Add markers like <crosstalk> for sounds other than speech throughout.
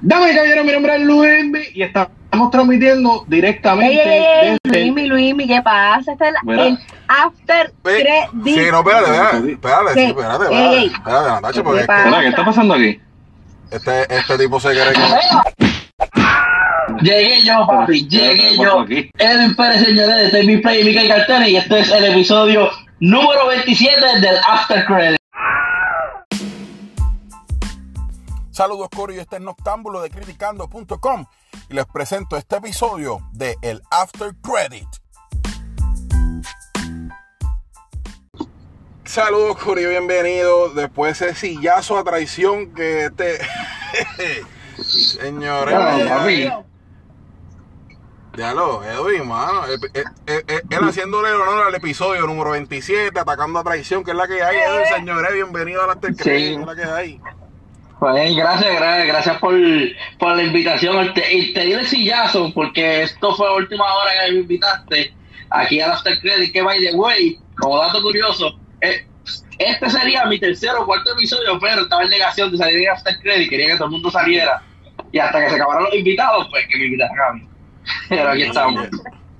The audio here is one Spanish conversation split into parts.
Dame caballero, mi nombre es Luis y estamos transmitiendo directamente Ey, ey, ey, desde Luismi, Luismi, ¿qué pasa? Este es el, el after credit. Sí, no, espérate, espérate, espérate, sí, espérate, espérate, espérate, Natacha, porque ¿Qué es está pasando aquí? este, este tipo se quiere que... Llegué yo, papi, llegué yo. Edwin Pérez, señores, de TV Play y Michael Cartera, y este es el episodio número 27 del After Credit. Saludos, Cory, este es Noctámbulo de Criticando.com y les presento este episodio de El After Credit. Saludos, Cory, bienvenido. Después de ese sillazo a traición que este... <laughs> Señores, Bueno, ya- papi. Déjalo, Edwin, mano. Él, él- él- él- él haciéndole el honor al episodio número 27, atacando a traición, que es la que hay. Edwin, señores, bienvenido al After Credit, Sí. que es la que hay. Pues gracias, gracias, gracias por, por la invitación. Te, y te di el sillazo porque esto fue la última hora que me invitaste aquí al After Credit. Que by the way, como dato curioso, eh, este sería mi tercer o cuarto episodio, pero estaba en negación de salir en After Credit. Quería que todo el mundo saliera. Y hasta que se acabaron los invitados, pues que me invitaran a mí. <laughs> Pero aquí estamos.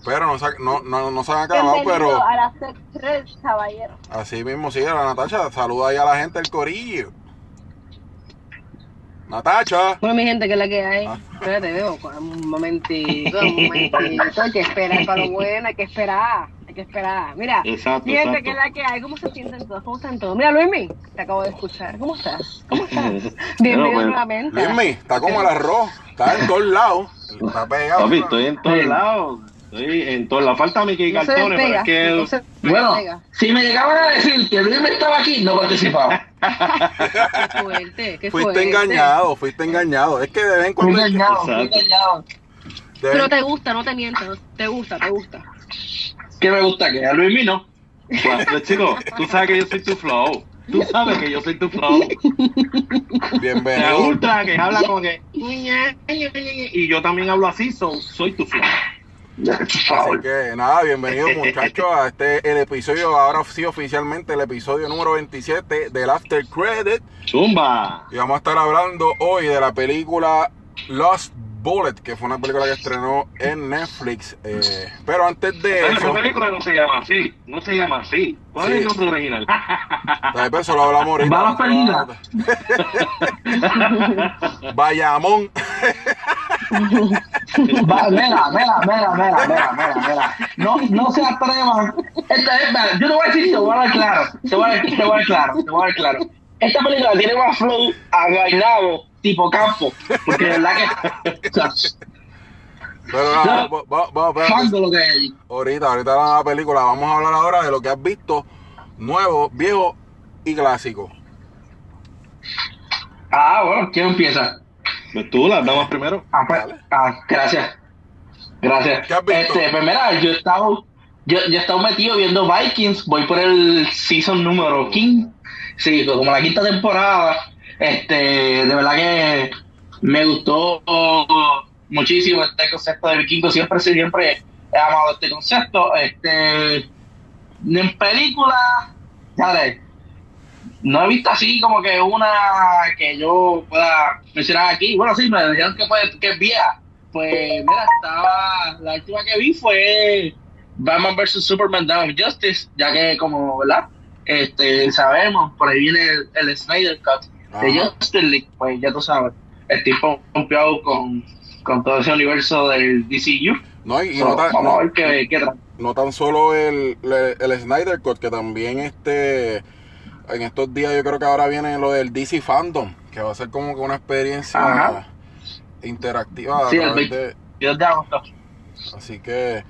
Pero no se, no, no, no se han acabado, Bienvenido pero al after credit, caballero. así mismo sigue la Natacha. Saluda ahí a la gente del corillo. Natacha. Bueno, mi gente, ¿qué es la que hay? Ah. Espérate, veo, un momentito, un momentito. Hay que esperar para lo bueno, hay que esperar, hay que esperar. Mira, Exacto, mi gente, exacto. ¿qué es la que hay? ¿Cómo se sienten todos? ¿Cómo están todos? Mira, Luismi, te acabo de escuchar. ¿Cómo estás? ¿Cómo estás? <laughs> Bienvenido pues, nuevamente. Luismi, está como el arroz. Está en todos lados. Está pegado. Papi, estoy en todos Sí. lados. Estoy en todos lados. Falta Mickey No Cartones, pero es que... no se Bueno, si me llegaban a decir que Luis me estaba aquí, no participaba. Qué fuerte, qué Fuiste fuerte. engañado, fuiste engañado. Es que de vez en cuando. engañado, fui engañado. de Pero te gusta, no te mientas, te gusta, te gusta. ¿Qué me gusta? Que a Luis no. Pues, chico, tú sabes que yo soy tu flow. Tú sabes que yo soy tu flow. Me Bienvenido. gusta que habla como que... Y yo también hablo así, so, soy tu flow. Así que nada, bienvenidos <laughs> muchachos a este el episodio, ahora sí oficialmente el episodio número 27 del After Credit. ¡Zumba! Y vamos a estar hablando hoy de la película Lost Bullet, que fue una película que estrenó en Netflix. eh, pero antes de Pero eso, esa película no se llama así. No se llama así. ¿Cuál Sí. es el nombre original? <laughs> tal vez eso lo hablamos ahorita. Balas perdidas. <laughs> Bayamón. Va, mira, mira, mira, mira, mira, mira. No, no se atrevan. Esta es, yo te voy a decir, te voy a dar claro. Te voy a dar, te voy a dar claro, te voy a dar claro. Esta película tiene más flow a Gainabo, tipo campo. Porque de verdad que. O sea, Pero nada, va- va- va- espérate. fan de lo que hay. ahorita, ahorita la película, vamos a hablar ahora de lo que has visto, nuevo, viejo y clásico. Ah, bueno, ¿quién empieza? Pues tú, las damas primero. Ah, pues, ah, gracias. Gracias. ¿Qué has visto? Este, pues mira, yo he estado, yo, yo he estado metido viendo Vikings, voy por el season número 15, sí, como la quinta temporada. Este, de verdad que me gustó muchísimo este concepto de vikingo, siempre, siempre he amado este concepto. Este, en película, ¿sabes? no he visto así como que una que yo pueda mencionar aquí. Bueno, sí, me dijeron que, puede- que es. Pues mira, estaba. La última que vi fue Batman vs Superman Dawn of Justice, ya que, como, ¿verdad? Este, sabemos, por ahí viene el Snyder Cut de League, pues ya tú sabes. Estoy pompeado con, con todo ese universo del DCU. No, y, So, no, tan, vamos a no, ver qué, qué tra- no tan solo el, el, el Snyder Cut, que también este en estos días yo creo que ahora viene lo del DC Fandom, que va a ser como que una experiencia Ajá. interactiva Sí, el través 20 de- de agosto. así que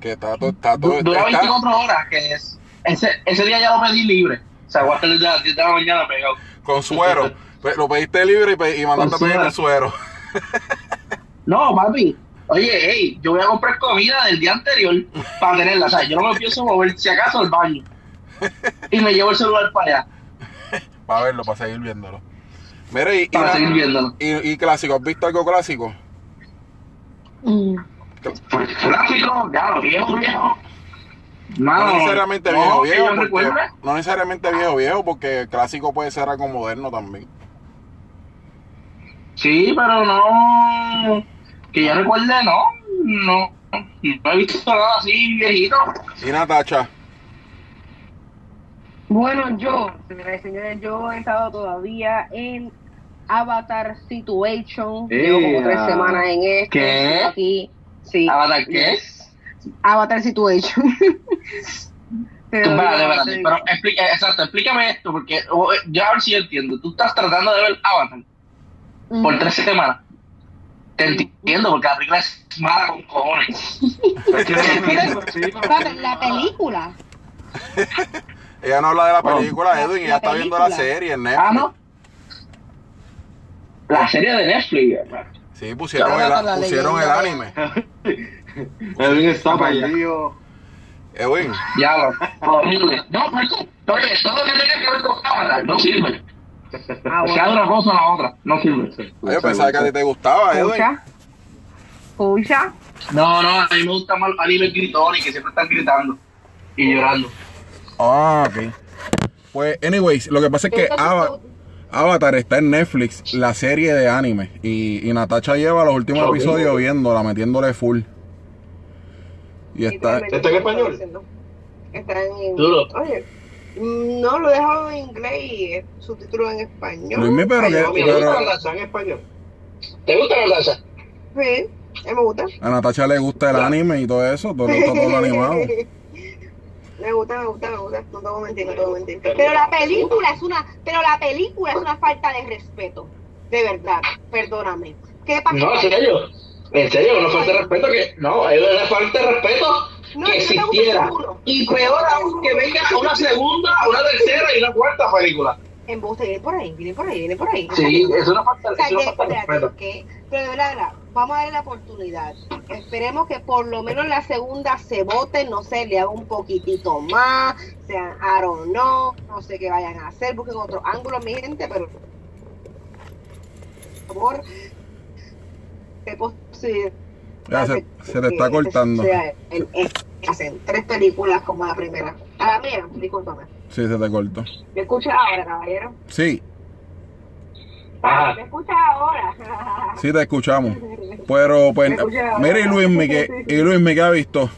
que está todo está todo Dura está- 24 horas, que es. Ese, ese día ya lo pedí libre. O sea, voy a estar desde las 10 de la mañana pegado. Con suero. Pe- lo pediste libre y, pe- y mandaste a Con pedir el suero. <laughs> No, papi. Oye, hey, yo voy a comprar comida del día anterior para tenerla. O sea, yo no me pienso mover, si acaso, al baño. Y me llevo el celular para allá, <laughs> Para verlo, para seguir viéndolo. Mira, y, y, para na- seguir viéndolo. y- y clásico, ¿has visto algo clásico? Mm. Pues, Gráfico, ya, lo viejo, viejo. Mano, No necesariamente no, viejo, viejo, porque, no necesariamente viejo, viejo, porque clásico puede ser algo moderno también. Sí, pero no. Que yo recuerde, no. No. No he visto nada así viejito. Y Natacha. Bueno, yo, señoras y señores, yo he estado todavía en Avatar Situation. Llevo como tres semanas en esto. ¿Qué? Aquí. Sí. ¿Avatar qué? Avatar Situation. <laughs> Pero, yo- espérate, pero explica, exacto, explícame esto, porque oh, eh, yo a ver si yo entiendo. Tú estás tratando de ver Avatar por tres semanas. Te entiendo, porque la película es mala con cojones. La película. Ella no habla de la película, Edwin, La ella está viendo la serie en Netflix. Ah, ¿no? La serie de Netflix. hermano. Sí, pusieron, el, pusieron el anime. <laughs> Edwin está perdido. Edwin, Ya, horrible. No, pero, oye, todo lo que tenga que ver con Avatar no sirve. Ah, Sea bueno. una cosa o la otra, no sirve. yo pensaba que a ti te gustaba, Edwin. Escucha. Escucha. No, no, a mí me gusta más anime gritones que siempre están gritando y llorando. Ah, ok. Pues, anyways, lo que pasa es que Ava- Avatar está en Netflix, la serie de anime. Y, y Natacha lleva los últimos episodios viéndola, metiéndole full. Y está. ¿Está en español? Está en Duro. Oye, no lo he dejado en inglés y es subtítulo en español. Luismi, pero Ay, que- no, ¿Te mira, pero- gusta la en español? ¿Te gusta la danza? Sí, me gusta. A Natacha le gusta el anime y todo eso, todo, le gusta todo lo animado. <laughs> Me gusta, me gusta, me gusta. No te voy a mentir, no te voy a mentir. Pero la película es una, pero la película es una falta de respeto. De verdad, perdóname. ¿Qué pasó? No, serio. En serio, una falta de respeto que. No, es una falta de respeto No, que existiera. Y peor aún que venga una segunda, una tercera y una cuarta película. Embuste, viene por ahí, viene por ahí, viene por ahí. Sí, es una falta, O sea, es una que- falta de respeto. pero de verdad, vamos a darle la oportunidad. Esperemos que por lo menos la segunda se vote, no sé, le haga un poquitito más, sean, don't know, no sé qué vayan a hacer, busquen otro ángulo, mi gente, pero por favor, posibilidad Ya, se, te está que cortando. sea el- el- que hacen tres películas como la primera. A la mía, discúlpame. Sí, se te cortó. ¿Me escuchas ahora, caballero? Sí, Ajá. ¿Me escuchas ahora? <laughs> sí te escuchamos. <laughs> Pero, pues, Me <laughs> y Luis, ¿qué, y Luis, ¿qué ha visto?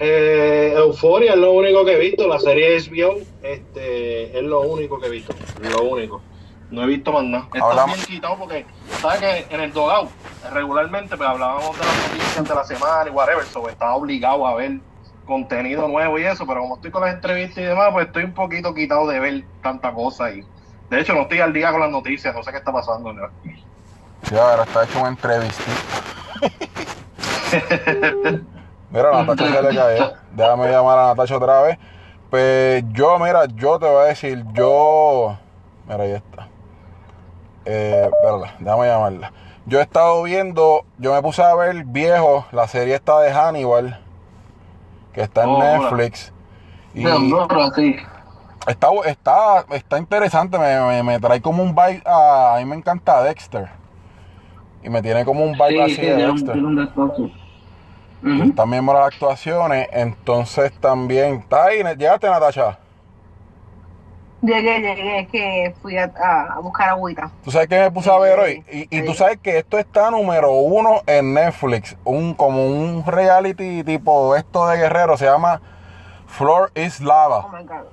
Eh, Euforia es lo único que he visto, la serie HBO este, es lo único que he visto, lo único. No he visto más nada. Está Hablamos- bien quitado porque, ¿sabes que En el Dogout, regularmente pues, hablábamos de las noticias de la semana y whatever, so estaba obligado a ver contenido nuevo y eso, pero como estoy con las entrevistas y demás, pues estoy un poquito quitado de ver tanta cosa y de hecho no estoy al día con las noticias, no sé qué está pasando. ¿no? Sí, ahora está hecho una entrevista. <laughs> Mira, Natacha se le cayó. Déjame llamar a Natacha otra vez. Pues yo, mira, yo te voy a decir, yo. Mira, ahí está. Eh, espérala, déjame llamarla. Yo he estado viendo, yo me puse a ver viejo la serie esta de Hannibal, que está en Oh. Netflix. Y sí. está, está, está interesante, me, me, me trae como un vibe, a, a mí me encanta Dexter. Y me tiene como un vibe Sí, así de Dexter. También buenas actuaciones. Entonces también. ¿Está ahí? ¿Llegaste, Natasha? Llegué, llegué, es que fui a, buscar agüita. ¿Tú sabes qué me puse a ver hoy? Y, y tú sabes que esto está número uno en Netflix. Un, como un reality tipo esto de guerrero. Se llama Floor is Oh Lava. my god.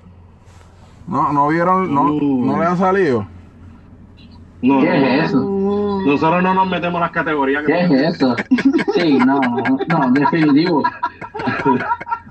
¿No, no vieron? ¿No, no le han salido? No, ¿Qué no. es eso? Nosotros no nos metemos en las categorías que ¿Qué es eso? Sí, no, no, no, definitivo. <laughs>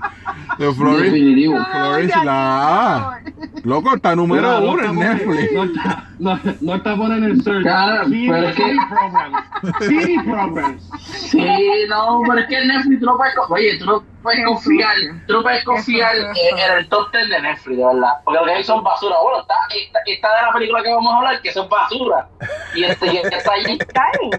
De Floor is, Definitivo. Is Lava. Loco, está número Mira, no uno en Netflix. No está, no, no está poniendo en search. Claro, City, pero es que- City Programs. Sí, no, pero es que en Netflix tú no puedes, oye, tú no puedes confiar, tú no puedes confiar en, en el top 10 de Netflix, de verdad, porque lo que hay son basura. Bueno, está, está, está de la película que vamos a hablar, que son basura, y este, y este está allí, ¿Está ahí?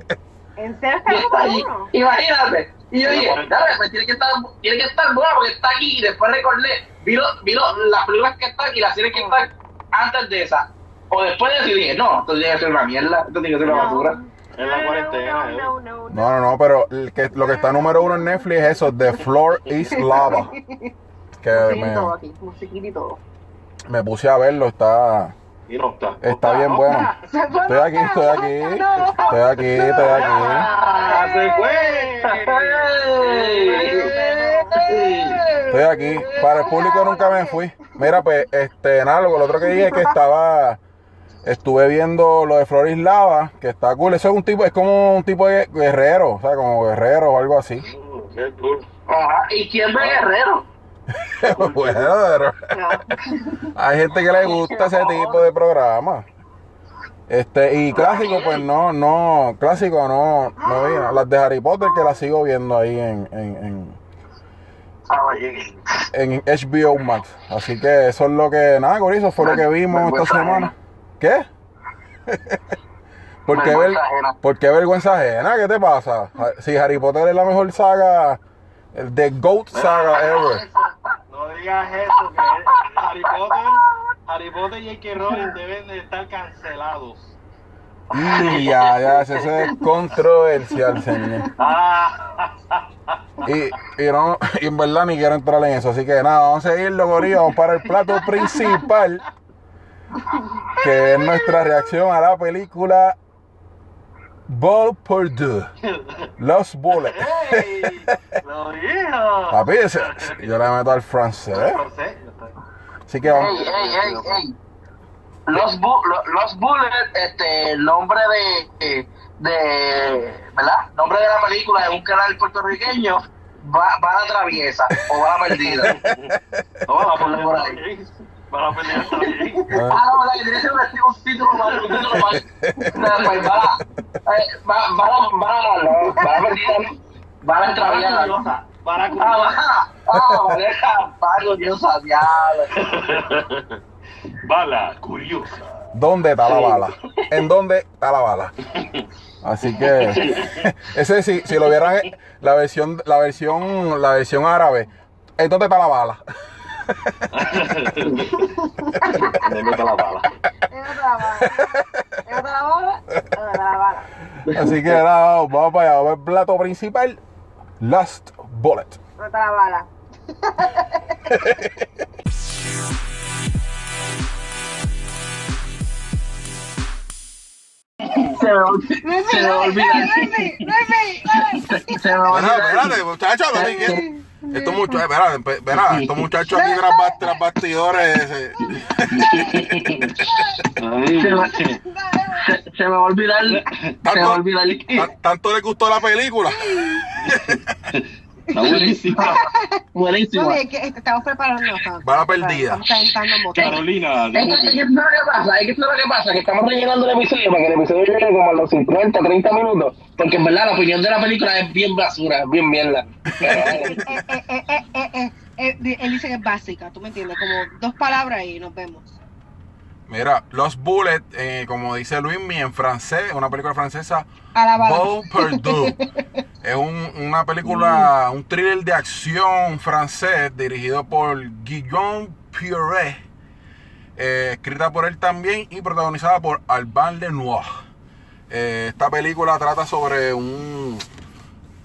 ¿En serio está y está allí, número uno? imagínate. Y yo dije, dale, pues tiene que estar, tiene que estar buena porque está aquí, y después recordé, vi, lo- vi lo- las películas que están y las series que están antes de esa, o después de eso, y dije, no, esto tiene que ser una mierda, esto tiene que ser una basura. En la cuarentena, No, eh. no, no, no. No, no, no, pero el que, lo que está número uno en Netflix es eso, The Floor is Lava. <laughs> Que me, todo aquí, musiquita y todo. me puse a verlo, está, Y no está. Está bien bueno. Estoy aquí, estoy aquí. Estoy aquí, estoy aquí. ¡Ah, se fue! Estoy aquí. Para el público nunca me fui. Mira, pues, este, nada, lo lo otro que dije es que estaba. Estuve viendo lo de Floris Lava, que está cool. Eso es un tipo, es como un tipo de guerrero, o sea, como guerrero o algo así. Mm, Qué cool. Ajá. ¿Y quién ve Guerrero? <laughs> bueno, pero hay gente que le gusta ese tipo de programa. Este, y clásico, pues no, no, clásico no, no vi nada. Las de Harry Potter que las sigo viendo ahí en, en, en, en HBO Max. Así que eso es lo que, nada, con eso fue lo que vimos esta semana. ¿Qué? ¿Por qué, ver- Vergüenza ajena. ¿Por qué vergüenza ajena? ¿Qué te pasa? Si Harry Potter es la mejor saga, de GOAT saga ever. No digas eso, que Harry Potter, Harry Potter y J.K. Rowling deben de estar cancelados. Y ya, ya, eso es controversial, señor. Ah, Y, y, no, y en verdad ni quiero entrar en eso. Así que nada, vamos a seguirlo, Corillo. Vamos para el plato principal. Que es nuestra reacción a la película Ball Purdue. Los Bullets. ¡Ey! ¡Lo dijo! Papi, ese- yo le meto al francés. Así que vamos. Ey, ey, ey, ey. Los, bu lo- los Bullets, este, el nombre de, de, ¿verdad? Nombre de la película de un canal puertorriqueño, va, va a la traviesa o va a la perdida. No, la Ponle por ahí. Pelea está bien. Va la pelea está bien. Ah, Ah, no, ¿verdad? Que tiene que ser un, título mal, un título. No, pues va, eh, va, va, la- va, la- a la no. va a la Para traviesa. curiosa, para Ah, curiosa. ah, pago, Dios, diablo. Bala curiosa. ¿Dónde está la bala? ¿En dónde está la bala? Así que ese si, si lo vieran eh, la versión la versión la versión árabe, ¿en dónde está la bala? La bala. Otra bala. Otra bala. Así que nada, vamos para allá, vamos al plato principal, Last Bullet. Otra bala. Se me olvidó. Se me olvidó. Se me olvidó. espérate, muchachos, no te quieres. Estos muchachos, espera, espera, estos muchachos aquí tras, tras bastidores. eh, Ay, Se me, se, se me va a olvidar. Se me va a tanto, olvidar. ta- tanto les gustó la película. <laughs> Está buenísimo. <laughs> Buenísimo. No, es que estamos preparando. estamos- Bala perdida. Estamos. Carolina, Es que, es que esto es lo que pasa, es que esto es lo que pasa, que estamos rellenando el episodio para que el episodio llegue como a los 50, 30 minutos, porque en verdad la opinión de la película es bien basura, es bien mierda. Eh, eh, eh, eh, eh, eh, eh, él dice que es básica, tú me entiendes, como dos palabras y nos vemos. Mira, Los Bullet, eh, como dice Luismi en francés, una película francesa, Perdue. <laughs> Es un- una película, un thriller de acción francés dirigido por Guillaume Pierret, eh, escrita por él también y protagonizada por Alban Lenoir. Eh, esta película trata sobre un...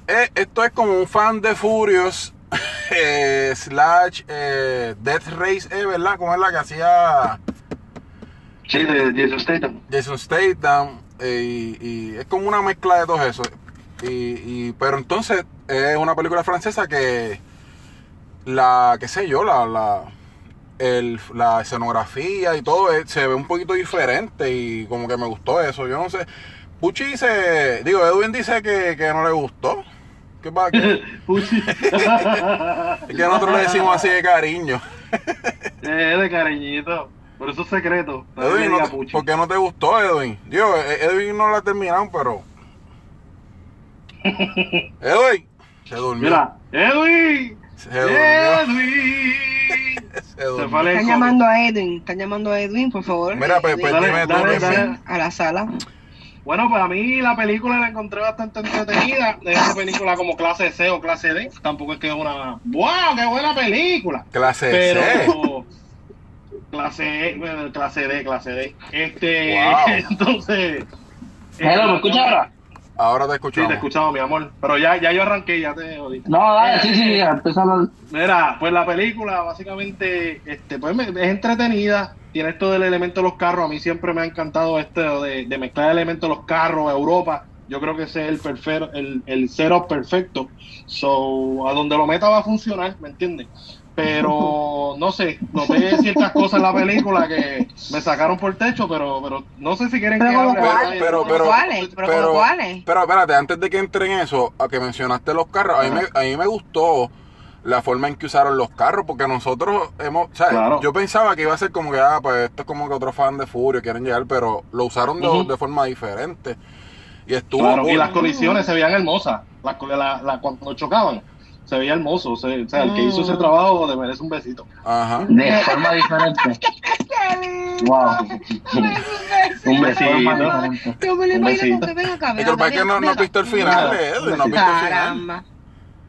eh, esto es como un fan de Furious <laughs> eh, slash Death Race, ¿verdad? Como es la que hacía... Sí, de Jason Statham. Jason Statham eh, y, y es como una mezcla de todo eso y, y- pero entonces es una película francesa que la qué sé yo la la, el- la escenografía y todo eh, se ve un poquito diferente y como que me gustó eso yo no sé Puchi dice digo Edwin dice que, que no le gustó ¿Qué pasa? <laughs> Que- Puchi. es que nosotros le decimos así de cariño <laughs> Eh, de cariñito. Por eso es secreto. Edwin, no te-. ¿por qué no te gustó Edwin? Digo, eh, Edwin no la terminaron pero <laughs> Edwin se durmió Mira, Edwin. Se durmió. Edwin. Se <laughs> Se durmió. Están llamando a Edwin, están llamando a Edwin, por favor. Mira, pues, pues Dale, dime tú, dale, dale. a la sala. Bueno, pues a mí la película la encontré bastante entretenida. Es una película como clase C o clase D. Tampoco es que es una. ¡Wow! ¡Qué buena película! Clase Pero. C. Clase E, bueno, clase D, clase D. Este. Wow. <laughs> Entonces. Hello, ¿me escuchas ahora? Ahora te Sí, escuchamos. te escuchamos, mi amor. Pero ya, ya yo arranqué, ya te jodí. No, dale, sí, sí, ya, empezando. Mira, pues la película básicamente este, pues, me- es entretenida. tiene esto del elemento de los carros. A mí siempre me ha encantado esto de, de mezclar elementos de los carros, Europa. Yo creo que ese es el, perfecto, el, el setup perfecto. So, a donde lo meta va a funcionar, ¿me entiendes? Pero no sé, noté ciertas cosas en la película que me sacaron por techo, pero, pero no sé si quieren Pero que como hable. cuál, pero- pero- cuáles, pero pero, cuáles. pero espérate, antes de que entre en eso, a que mencionaste los carros, a mí, me, a mí me gustó la forma en que usaron los carros, porque nosotros hemos, ¿sabes? Claro. Yo pensaba que iba a ser como que, ah, pues esto es como que otro fan de Furio, quieren llegar, pero lo usaron de, de forma diferente. Y estuvo Claro, y las colisiones se veían hermosas. Las la- la- cuando chocaban, se veía hermoso. O sea, o sea, el que hizo ese trabajo le merece un besito. Ajá. De <laughs> forma diferente. <laughs> Wow. Un besito. Yo me lo Un imagino que ven acá, Y ven que no, no visto el final, eh, Edwin, no has visto el final. Caramba.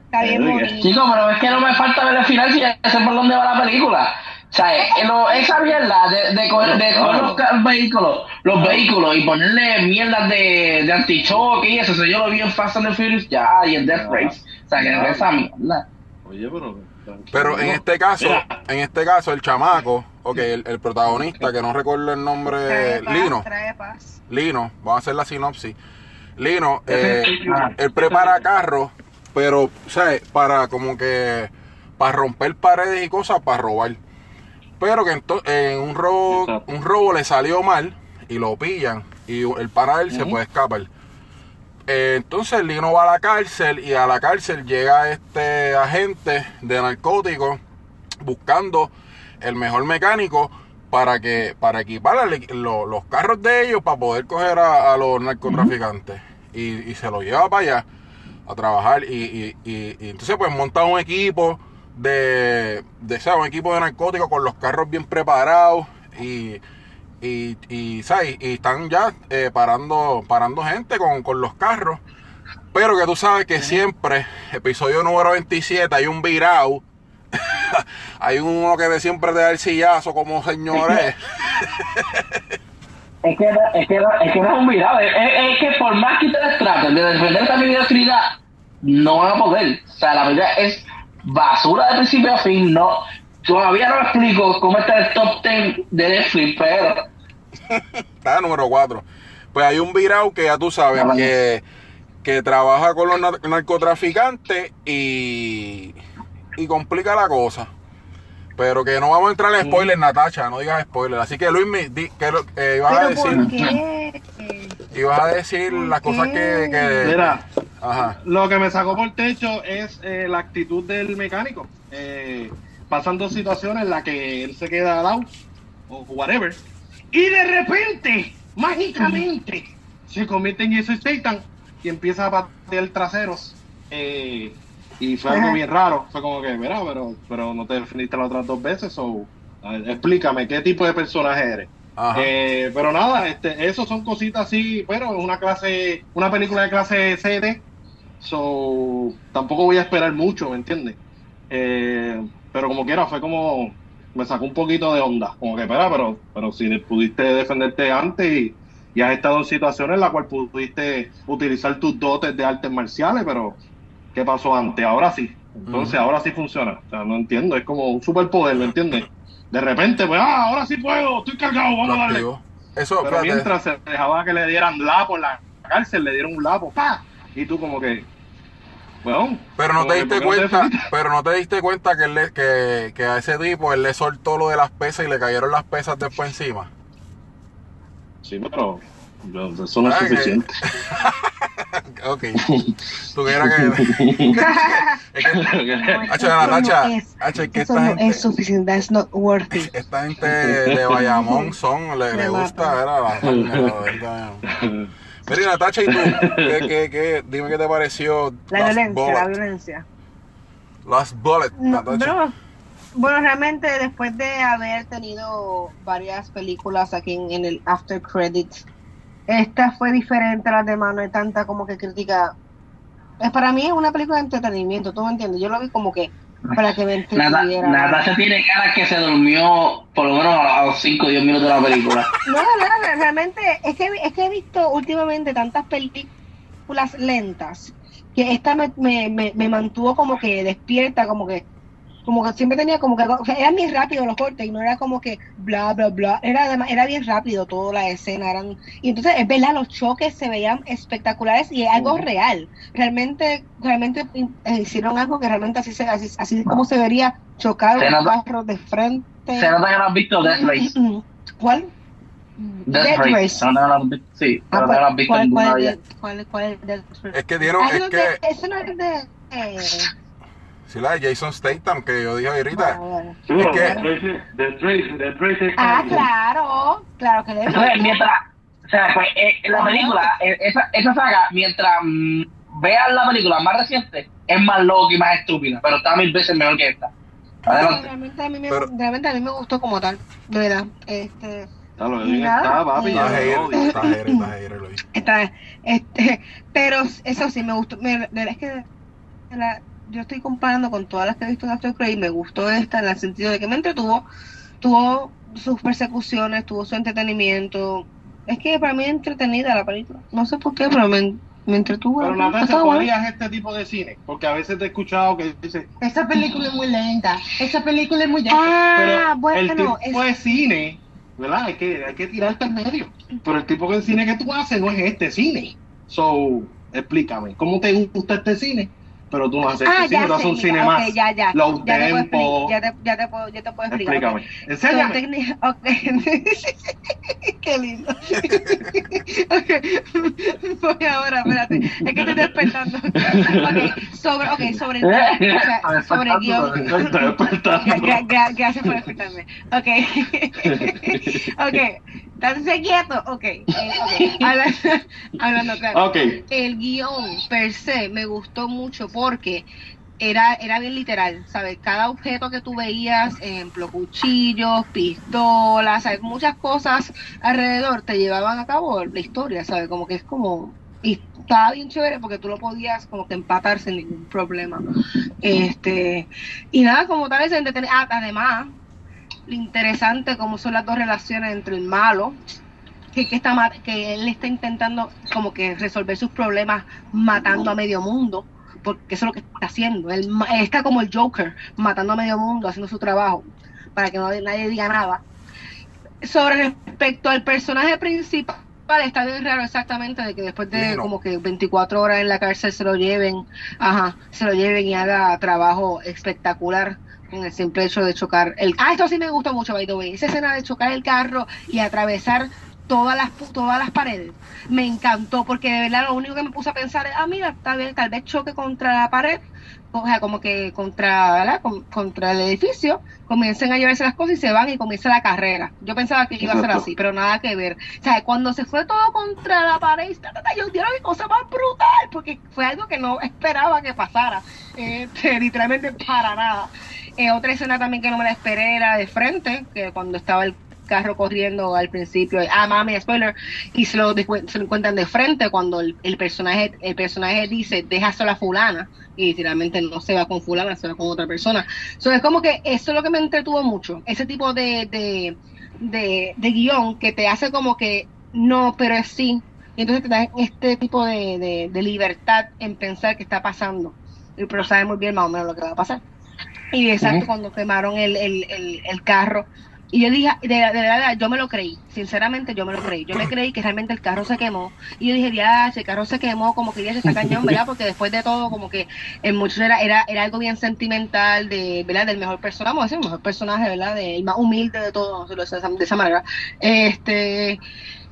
Está bien bonito. Chicos, pero es que no me falta ver el final si ya sé por dónde va la película. O sea, lo- esa mierda de, de coger, de coger los vehículos, los vehículos y ponerle mierdas de, de antichoque y eso, eso yo lo vi en Fast and the Furious ya y en Death Race. O sea, que no es esa mierda. Oye, pero. Pero en este caso, Mira. en este caso, el chamaco, ok, el, el protagonista, que no recuerdo el nombre, Trae paz, Lino, trae paz. Lino, vamos a hacer la sinopsis. Lino, eh, Ah. él prepara carros, pero, ¿sabes? Para como que, para romper paredes y cosas, para robar. Pero que en un robo, Exacto. un robo le salió mal y lo pillan y el para de él se puede escapar. Eh, entonces Lino va a la cárcel y a la cárcel llega este agente de narcóticos buscando el mejor mecánico para que para equipar lo- los carros de ellos para poder coger a, a los narcotraficantes y, y se lo lleva para allá a trabajar y- y entonces pues monta un equipo de, de ¿sabes? un equipo de narcóticos con los carros bien preparados y y, y, ¿sabes? y están ya eh, parando parando gente con, con los carros pero que tú sabes que siempre episodio número 27 hay un virao <laughs> hay uno que siempre te da el sillazo como señores <laughs> Es que, es, que, es que no es un virado. Es, es- es que por más que ustedes traten de defender esta mediocridad, no van a poder. O sea, la verdad es basura de principio a fin. No, todavía no explico cómo está el top 10 de Netflix, pero Está número 4. Pues hay un virao que ya tú sabes que, que trabaja con los nar- narcotraficantes y, y complica la cosa. Pero que no vamos a entrar en spoilers, Natacha, no digas spoilers. Así que Luis, me di- que lo- eh, ibas a decir, ¿por qué? ibas a decir las cosas que, que- Mira, ajá. lo que me sacó por techo es eh, la actitud del mecánico. Eh, pasan dos situaciones en las que él se queda down o whatever. Y de repente, mágicamente, se convierte en Jason Statham y empieza a patear traseros. Eh, y fue algo bien raro. Fue como que, mira, pero, pero no te definiste las otras dos veces. O explícame, ¿qué tipo de personaje eres? Ajá. Eh, pero nada, este, eso son cositas así, pero es una clase, una película de clase CD, so tampoco voy a esperar mucho, ¿me entiendes? Eh, pero como quiera, fue como, me sacó un poquito de onda, como que, espera, pero, pero si pudiste defenderte antes y, y has estado en situaciones en las cuales pudiste utilizar tus dotes de artes marciales, pero ¿qué pasó antes? Ahora sí, entonces ahora sí funciona, o sea, no entiendo, es como un superpoder, ¿me entiendes? De repente, pues, ah, ahora sí puedo, estoy cargado, vamos a darle. Eso, Pero espérate. mientras se dejaba que le dieran lapo en la cárcel, le dieron un lapo, ¡pa! Y tú como que, bueno, Pero no te que, diste ¿por qué no te cuenta, pero no te diste cuenta que, él le- que, que a ese tipo él le soltó lo de las pesas y le cayeron las pesas después encima. Sí, pero eso no es Ah, que- suficiente. <laughs> ok. Tú que era que. <laughs> que. Que eso esta no gente, es suficiente, that's not worth it. esta gente de Bayamón son, le, le gusta mata. ver a la la verdad. <laughs> Mira, Natacha, ¿y tú? <laughs> ¿Qué, qué, qué? Dime qué te pareció La Last violencia, la Bullet. violencia. Last Bullet, No, bueno, realmente después de haber tenido varias películas aquí en, en el After Credits, esta fue diferente a las demás, no hay tanta como que crítica. Es para mí es una película de entretenimiento, ¿tú me entiendes? Yo lo vi como que para que me. Natasha tiene cara que se durmió por lo menos a los 5 o 10 minutos de la película. <laughs> No, no, no, realmente es que, es que he visto últimamente tantas películas lentas que esta me, me, me, me mantuvo como que despierta, como que como que siempre tenía como que, o sea, eran bien rápidos los cortes y no era como que bla, bla, bla, era, además- era bien rápido toda la escena, eran, y entonces es verdad, los choques se veían espectaculares y es algo real, realmente, realmente eh, hicieron algo que realmente así, se, así, así es como se vería chocar Se un nota- carro de frente. Se nota que no has visto Death Race. ¿Cuál? Death Death Race. Race. Se nota que no has visto- Sí, se Ah, nota que no has visto ¿cuál, ninguna cuál, cuál, cuál es Death Race? Es que dieron, Ah, es no, que, de- eso no es de... eh, si la de Jason Statham, que yo dije ahorita, bueno, bueno. Sí, Es que- Death Race- Death Race- Death Race es Ah, claro, claro que le Entonces, mientras, o sea, pues, eh, la película, eh, esa, esa saga, mientras mm, vean la película más reciente, es más loca y más estúpida, pero está mil veces mejor que esta. Adelante. Realmente a, mí me, Pero- realmente a mí me gustó como tal, de verdad. Este, lo está, papi. está este, pero eso sí me gustó. Me, de verdad es que la- yo estoy comparando con todas las que he visto en After Credit, me gustó esta en el sentido de que me entretuvo, tuvo sus persecuciones, tuvo su entretenimiento. Es que para mí es entretenida la película. No sé por qué, pero me, me entretuvo. Pero ¿tú buena. harías este tipo de cine? Porque a veces te he escuchado que dice, Esa película es muy lenta. Esa película es muy lenta. Ah, pero bueno, el tipo es- de cine, ¿verdad? Hay que, hay que tirarte en medio. Pero el tipo de cine que tú haces no es este cine. So, explícame, ¿cómo te gusta este cine? Pero tú no haces Ah, cine, tú haces un cine más ya, ya, low ya te ya te, ya te puedo, ya te puedo explicar. Explícame. Enséñame. Son técnicas- ok. <laughs> Qué lindo. <laughs> Voy ahora, espérate. Es que estoy despertando. ok, sobre, okay, sobre el guion. o sea, sobre el guion. Estoy despertando. Gra- gra- gra- gracias por. Ok. <laughs> ok. ¿Estás quieto? Ok. eh, ok. Hablando, <laughs> hablando claro. El guion per se me gustó mucho porque era, era bien literal, ¿sabes? Cada objeto que tú veías, ejemplo, cuchillos, pistolas, ¿sabes? Muchas cosas alrededor te llevaban a cabo la historia, ¿sabes? Como que es como... Y estaba bien chévere porque tú lo podías como que empatar sin ningún problema. Este, y nada, como tal, es entretener. Ah, además, interesante como son las dos relaciones entre el malo que, que está que él está intentando como que resolver sus problemas matando a medio mundo porque eso es lo que está haciendo. Él, está como el Joker matando a medio mundo haciendo su trabajo para que no, nadie diga nada. Sobre respecto al personaje principal está bien raro exactamente de que después de Negro. como que 24 horas en la cárcel se lo lleven ajá se lo lleven y haga trabajo espectacular con el simple hecho de chocar el ah esto sí me gustó mucho by the esa escena de chocar el carro y atravesar todas las todas las paredes me encantó porque de verdad lo único que me puse a pensar es ah mira está bien tal vez choque contra la pared o sea como que contra. Con- contra el edificio comiencen a llevarse las cosas y se van y comienza la carrera. Yo pensaba que iba a ser así <laughs> pero nada que ver. O sea cuando se fue todo contra la pared ta, ta, ta, yo qué cosa más brutal porque fue algo que no esperaba que pasara este, <laughs> literalmente para nada. Eh, otra escena también que no me la esperé era de frente, que cuando estaba el carro corriendo al principio, ah, mami, spoiler, y se lo, se lo encuentran de frente cuando el, el personaje el personaje dice, deja sola a fulana, y literalmente no se va con fulana, se va con otra persona. So, es como que eso es lo que me entretuvo mucho, ese tipo de, de, de, de guion que te hace como que, no, pero es sí, y entonces te da este tipo de, de, de libertad en pensar que está pasando, pero sabe muy bien más o menos lo que va a pasar. Y exacto, cuando quemaron el, el, el, el carro. Y yo dije, de, verdad, yo me lo creí, sinceramente yo me lo creí. Yo me creí que realmente el carro se quemó. Y yo dije, ya, ese carro se quemó, como que ya se está cañón, ¿verdad? Porque después de todo, como que en muchos era, era, era algo bien sentimental, de, ¿verdad? Del mejor personaje, decir, el mejor personaje, ¿verdad? De, el más humilde de todos, de esa manera. Este,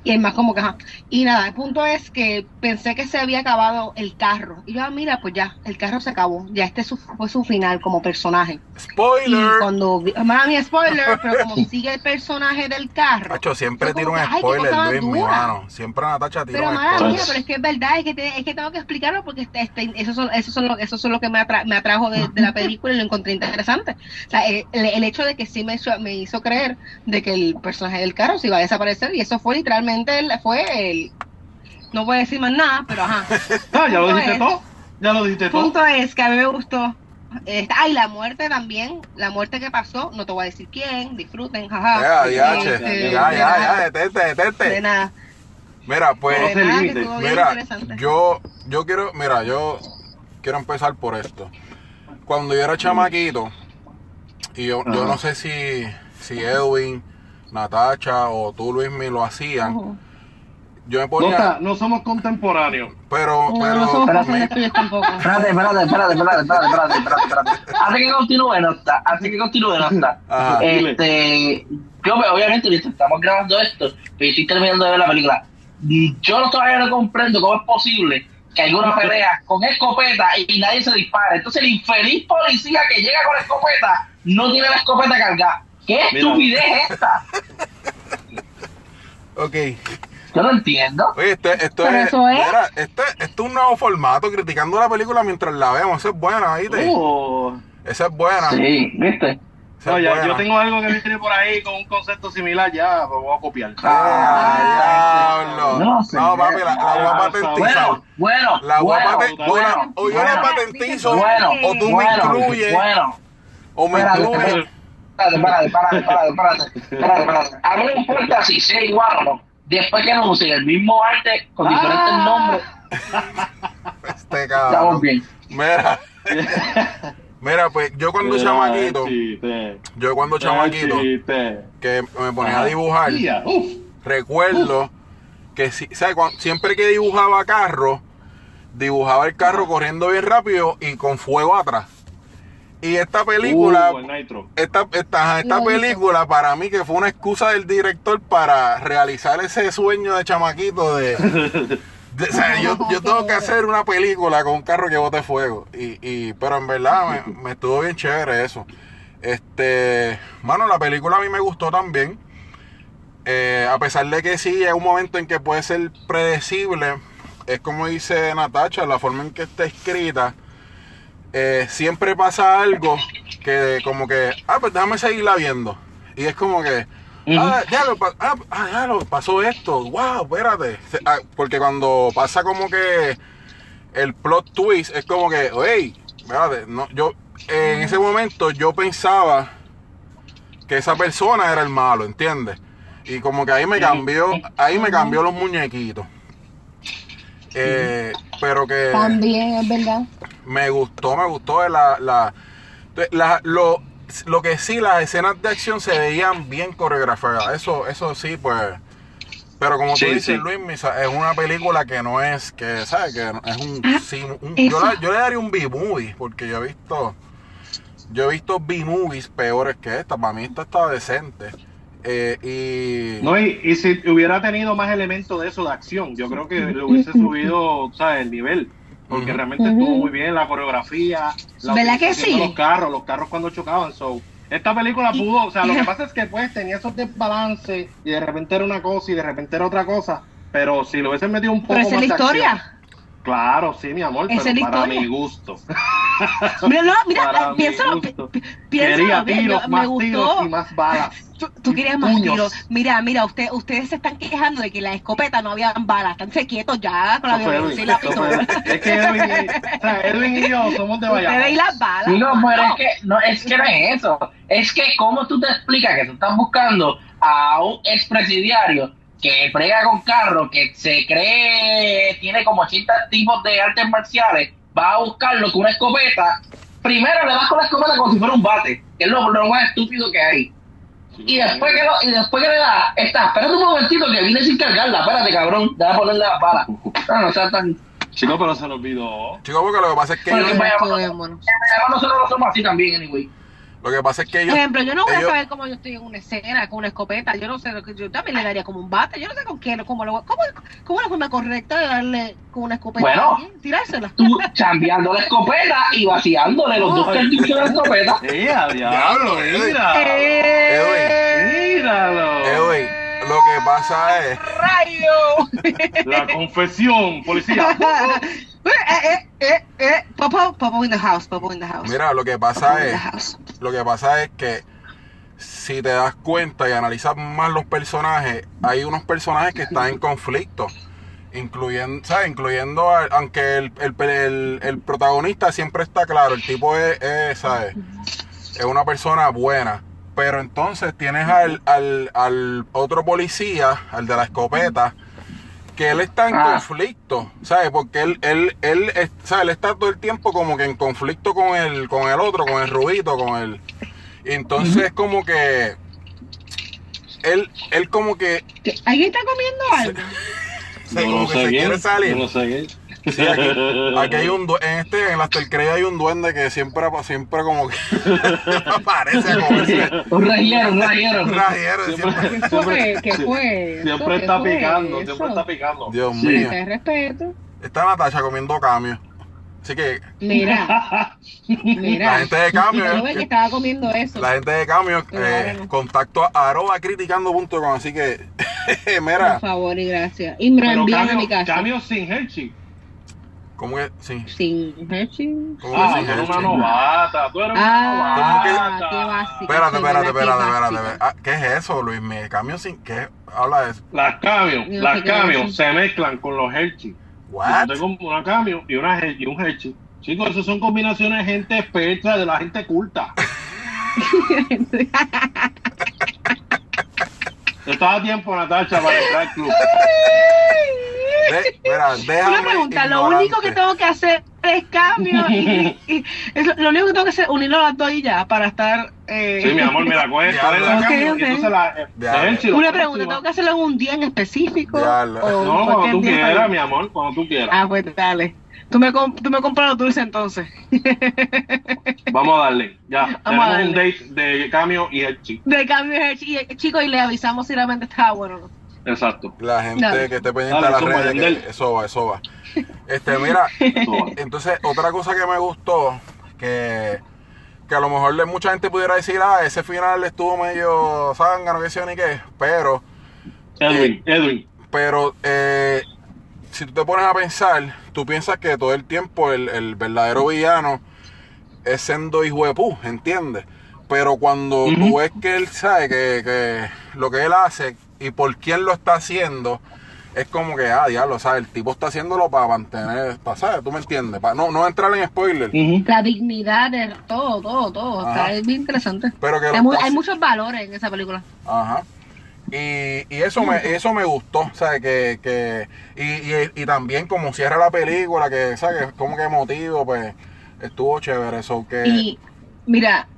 y el más como que, ajá. Y nada, el punto es que pensé que se había acabado el carro. Y yo, ah, mira, pues ya, el carro se acabó. Ya este su- fue su final como personaje. Y Spoiler. cuando vi, mami, spoiler, pero como <laughs> sigue el personaje del carro. Macho, siempre como un spoiler, Luis, mi dura. mano. Siempre Natacha tira Pero un spoiler. mía, pero es que es verdad, es que, te- es que tengo que explicarlo porque este, este, eso, son, eso, son lo, eso son lo que me, atra- me atrajo de, de la película y lo encontré interesante. O sea, el, el hecho de que sí me hizo, me hizo creer de que el personaje del carro se iba a desaparecer y eso fue literalmente, el, fue el... No voy a decir más nada, pero ajá. <laughs> Ya lo dijiste es- todo. Ya lo dijiste todo. punto es que a mí me gustó. Esta- ay, la muerte también, la muerte que pasó, no te voy a decir quién, disfruten, jaja. Ya, ya, Este, ya, ya, nada, ya, detente, De detente. nada. Mira, pues, de nada, estuvo bien Mira, yo, yo quiero, mira, yo quiero empezar por esto. Cuando yo era chamaquito, Y yo, yo no sé si, si Edwin, Natacha o tú, Luismi, lo hacían. Yo me No, ponía... está- no somos contemporáneos. Pero, No, pero... no somos tampoco. Espérate, espérate, espérate, espérate, espérate, espérate, espérate, espérate. Antes que continúe, no está. Antes que continúe, no está. Ajá. Este, yo, obviamente, estamos grabando esto, pero estoy terminando de ver la película. Yo no todavía no comprendo cómo es posible que hay una pelea con escopeta y nadie se dispara. Entonces, el infeliz policía que llega con la escopeta no tiene la escopeta cargada. ¿Qué estupidez es esta? <laughs> Ok. Yo no entiendo. Oye, este, esto Pero es... eso es- mira, este, esto es un nuevo formato, criticando la película mientras la vemos. Eso es buena, ¿viste? Oh. Esa es buena. Sí, ¿viste? Esa No, es ya- buena. yo tengo algo que viene por ahí con un concepto similar, ya lo voy a copiar. Ah, diablo. No sé. No, papi, la, la voy a patentizar. Bueno, bueno, La voy a o yo la patentizo, bueno, o tú me incluyes, Bueno, o me incluyes. Espérate, espérate, espérate, espérate, espérate, espérate. A mí no importa si sea igual o no. Después que no usen el mismo arte con diferentes Ah. nombres, Este estamos cabrón. bien. Mira, mira, pues yo cuando chamaquito, Chiste, yo cuando chamaquito, chiste. que me ponía a dibujar, uf. recuerdo que si, ¿sabes? Siempre que dibujaba carro, dibujaba el carro corriendo bien rápido y con fuego atrás. Y esta película, Uh, esta, esta, esta película para mí que fue una excusa del director para realizar ese sueño de chamaquito de... de- o sea, <laughs> yo, yo tengo que hacer una película con un carro que bote fuego. Y, y, pero en verdad me, <laughs> me estuvo bien chévere eso. Este, mano, la película a mí me gustó también. Eh, a pesar de que sí, hay un momento en que puede ser predecible. Es como dice Natacha, la forma en que está escrita. Eh, siempre pasa algo que como que, ah, pues déjame seguirla viendo. Y es como que, ah, ya lo, ah, ah, ya lo pasó esto, wow, espérate. Ah, porque cuando pasa como que el plot twist es como que, hey, espérate, no, yo, en ese momento yo pensaba que esa persona era el malo, ¿entiendes? Y como que ahí me cambió, ahí me cambió los muñequitos. Eh, pero que También, es verdad. Me gustó, me gustó la, la, la- lo, lo que sí, las escenas de acción se veían bien coreografiadas. Eso, eso sí, pues. Pero como Sí, tú dices, sí. Luis, es una película que no es, que, ¿sabes? Que no- es un, Ah, sí, un- eso. yo, la- yo le daría un B-movie, porque yo he visto, yo he visto B-movies peores que esta. Para mí esta está decente. Eh, y No, y, y si hubiera tenido más elementos de eso de acción, yo creo que le hubiese subido, ¿sabes? El nivel. Porque realmente estuvo muy bien la coreografía, la ¿Verdad que sí? los carros, los carros cuando chocaban. So, esta película pudo, o sea, lo que <laughs> pasa es que pues tenía esos desbalances y de repente era una cosa y de repente era otra cosa. Pero si le hubiesen metido un poco Pero esa es más la acción- historia. Claro, sí, mi amor, Esa pero es la para historia. mi gusto. Mira, no, mira, <laughs> Para mi piénsalo, gusto. Pi- pi- piénsalo, Quería bien, tiros, yo- más me tiros gustó. y más balas. Tú, tú querías más Puños. tiros. Mira, mira, usted, ustedes se están quejando de que la escopeta no había balas. Están quietos ya con la fue violencia y la pistola. Es que Edwin o sea, Edwin y yo somos de Ustedes y las balas. Sí, no, pero es que no es que no es eso. Es que cómo tú te explicas que tú estás buscando a un expresidiario que prega con carro, que se cree tiene como 80 tipos de artes marciales, va a buscarlo con una escopeta. Primero le das con la escopeta como si fuera un bate, que es lo, lo más estúpido que hay. Y después que, lo- y después que le da, está, espérate un momentito que vine sin cargarla, espérate cabrón, déjame ponerle las balas. No, no sea tan... Chico, pero se nos olvidó. chicos, porque lo que pasa es que vaya, bueno, nosotros lo somos así también, anyway. Lo que pasa es que ellos, Por ejemplo, yo no voy ellos- a saber cómo yo estoy en una escena con una escopeta. Yo no sé, lo que- yo también le daría como un bate. Yo no sé con qué, cómo lo cómo, cómo es la forma correcta de darle con una escopeta Bueno. a alguien? Tirársela. tú chambeando la escopeta y vaciándole los dos cartuchos de la escopeta. <laughs> ¡Eh, a diablo! ¡Mira! ¡Eh! ¡Míralo! Edwin, lo que pasa es, ¡Rayo! La confesión, policía. <laughs> eh, eh, eh, eh. Popo, Popo in the house, Popo in the house. mira, lo que Popo pasa in the es, house. Lo que pasa es que si te das cuenta y analizas más los personajes, hay unos personajes que están en conflicto. Incluyendo, ¿sabes? Incluyendo, aunque el, el, el- el protagonista siempre está claro, el tipo es, es, ¿sabes? Es una persona buena. Pero entonces tienes al, al, al otro policía, al de la escopeta, que él está en Ah. conflicto, ¿sabes? Porque él, él, él, es- ¿sabes? él está todo el tiempo como que en conflicto con el, con el otro, con el rubito, con el... Entonces como que él, él como que. ¿Alguien está comiendo algo? <laughs> se, No como lo que sé se bien, quiere salir. no lo sé. Sí, aquí, <laughs> aquí hay un due- en este, en la Aftercredit hay un duende que siempre, siempre como que <laughs> aparece a comerse <laughs> Un rayero, un rayero. un rayero, siempre- ¿Qué fue? ¿Qué fue? Siempre ¿Qué está fue picando, eso? siempre está picando. Dios Sí. mío. Respeto. Está Natasha comiendo cambio. Así que Mira, mira. La gente de cambio, Yo eh. que estaba comiendo eso. la gente de cambio, eh, no. contacto a arrobacriticando.com. Así que, Por mira, favor y gracias. Y me envían a mi casa. cambio sin Hershey. ¿Cómo que? Sí. Sin Hershey. ¿Cómo que Ah, sin tú eres una novata, tú eres una Ah, novata. qué básica. Espérate, espérate, espérate, espérate. espérate. Ah, ¿Qué es eso, Luis? ¿Me cambio sin qué? Habla de eso. Las cambio, No las sé qué cambio decir. se mezclan con los Hershey. What? Yo tengo una cambio y, una, y un Hershey. Chicos, eso son combinaciones de gente experta, de la gente culta. <laughs> <laughs> <laughs> Estaba a tiempo, Natacha, para entrar al club. De- mira, Una pregunta, lo único que tengo que hacer es cambio y, <laughs> y- es lo único que tengo que hacer es unirlo a las dos y ya para estar eh, Sí, mi amor, me <laughs> la cambio ok. y entonces la eh, una pregunta, tengo que hacerlo en un día en específico o No, cuando cualquier tú día quieras, para- mi amor, cuando tú quieras. Ah, pues dale. Tú me, tú me compras los dulces entonces. <laughs> Vamos a darle. Ya, Vamos a tenemos un darle. date de cambio y Hershey. De cambio. Y, chicos, y le avisamos si realmente estaba bueno o no. Exacto. La gente Dale. que esté pendiente Dale, de las redes, que eso va, eso va. Este, mira, <laughs> entonces otra cosa que me gustó, que, que a lo mejor le- mucha gente pudiera decir, ah, ese final estuvo medio zángano, que sé yo ni qué, pero, Edwin, Edwin. pero, eh, si tú te pones a pensar, tú piensas que todo el tiempo el, el verdadero villano es siendo hijo de pu, ¿entiendes? Pero cuando tú ves que él sabe que, que lo que él hace y por quién lo está haciendo, es como que, ah, diablo, ¿sabes? El tipo está haciéndolo para mantener, para, ¿sabes? ¿Tú me entiendes? Para no, no entrar en spoiler. La dignidad de todo, todo, todo. Ajá. Está es bien interesante. Pero que lo Hay, mu- hay muchos valores en esa película. Ajá. Y, y eso me eso me gustó, ¿sabes? Que, que, y, y, y también como cierra la película, que, ¿sabes? Como que emotivo, pues estuvo chévere eso. Que, Y mira,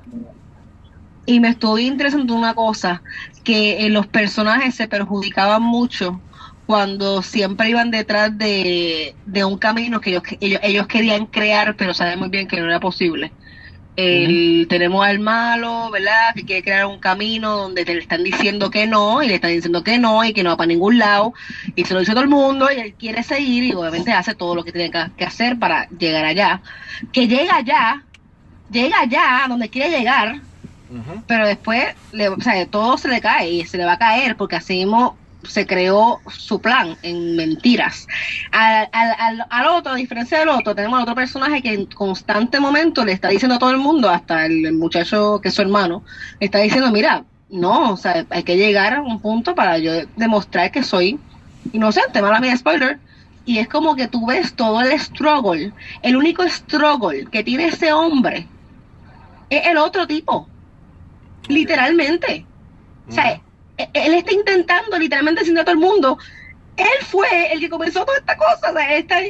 y me estoy interesando una cosa, que eh, los personajes se perjudicaban mucho cuando siempre iban detrás de, de un camino que ellos, ellos, ellos querían crear, pero saben muy bien que no era posible. El, Tenemos al malo, ¿verdad? Que quiere crear un camino donde te le están diciendo que no, y le están diciendo que no, y que no va para ningún lado, y se lo dice todo el mundo, y él quiere seguir, y obviamente hace todo lo que tiene que, hacer para llegar allá. Que llega allá, llega allá, donde quiere llegar, pero después le, o sea, todo se le cae y se le va a caer porque así mismo se creó su plan en mentiras. Al, al, al, otro, a diferencia del otro, tenemos al otro personaje que en constante momento le está diciendo a todo el mundo, hasta el, muchacho que es su hermano, le está diciendo, mira, no, o sea, hay que llegar a un punto para yo demostrar que soy inocente, mala mía, spoiler. Y es como que tú ves todo el struggle, el único struggle que tiene ese hombre es el otro tipo literalmente. O sea, él está intentando literalmente decirle a todo el mundo, él fue el que comenzó toda esta cosa. O sea, él está-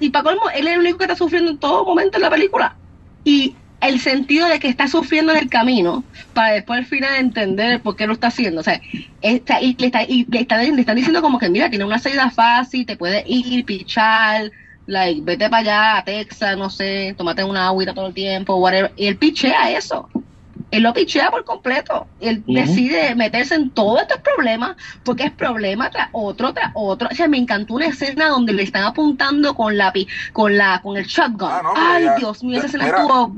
y para colmo, él es el único que está sufriendo en todo momento en la película. Y el sentido de que está sufriendo en el camino, para después al final entender por qué lo está haciendo. O sea, está, y, le, está, y le, está- le están diciendo como que, mira, tiene una salida fácil, te puedes ir, pichar, like, vete para allá, a Texas, no sé, tomate una agüita todo el tiempo, whatever. Y él pichea eso. Él lo pichea por completo. Él decide meterse en todos estos problemas porque es problema tras otro tras otro. O sea, me encantó una escena donde le están apuntando con la pi- con la con el shotgun. Ah, no, Ay, ya- Dios mío, esa escena mira, estuvo.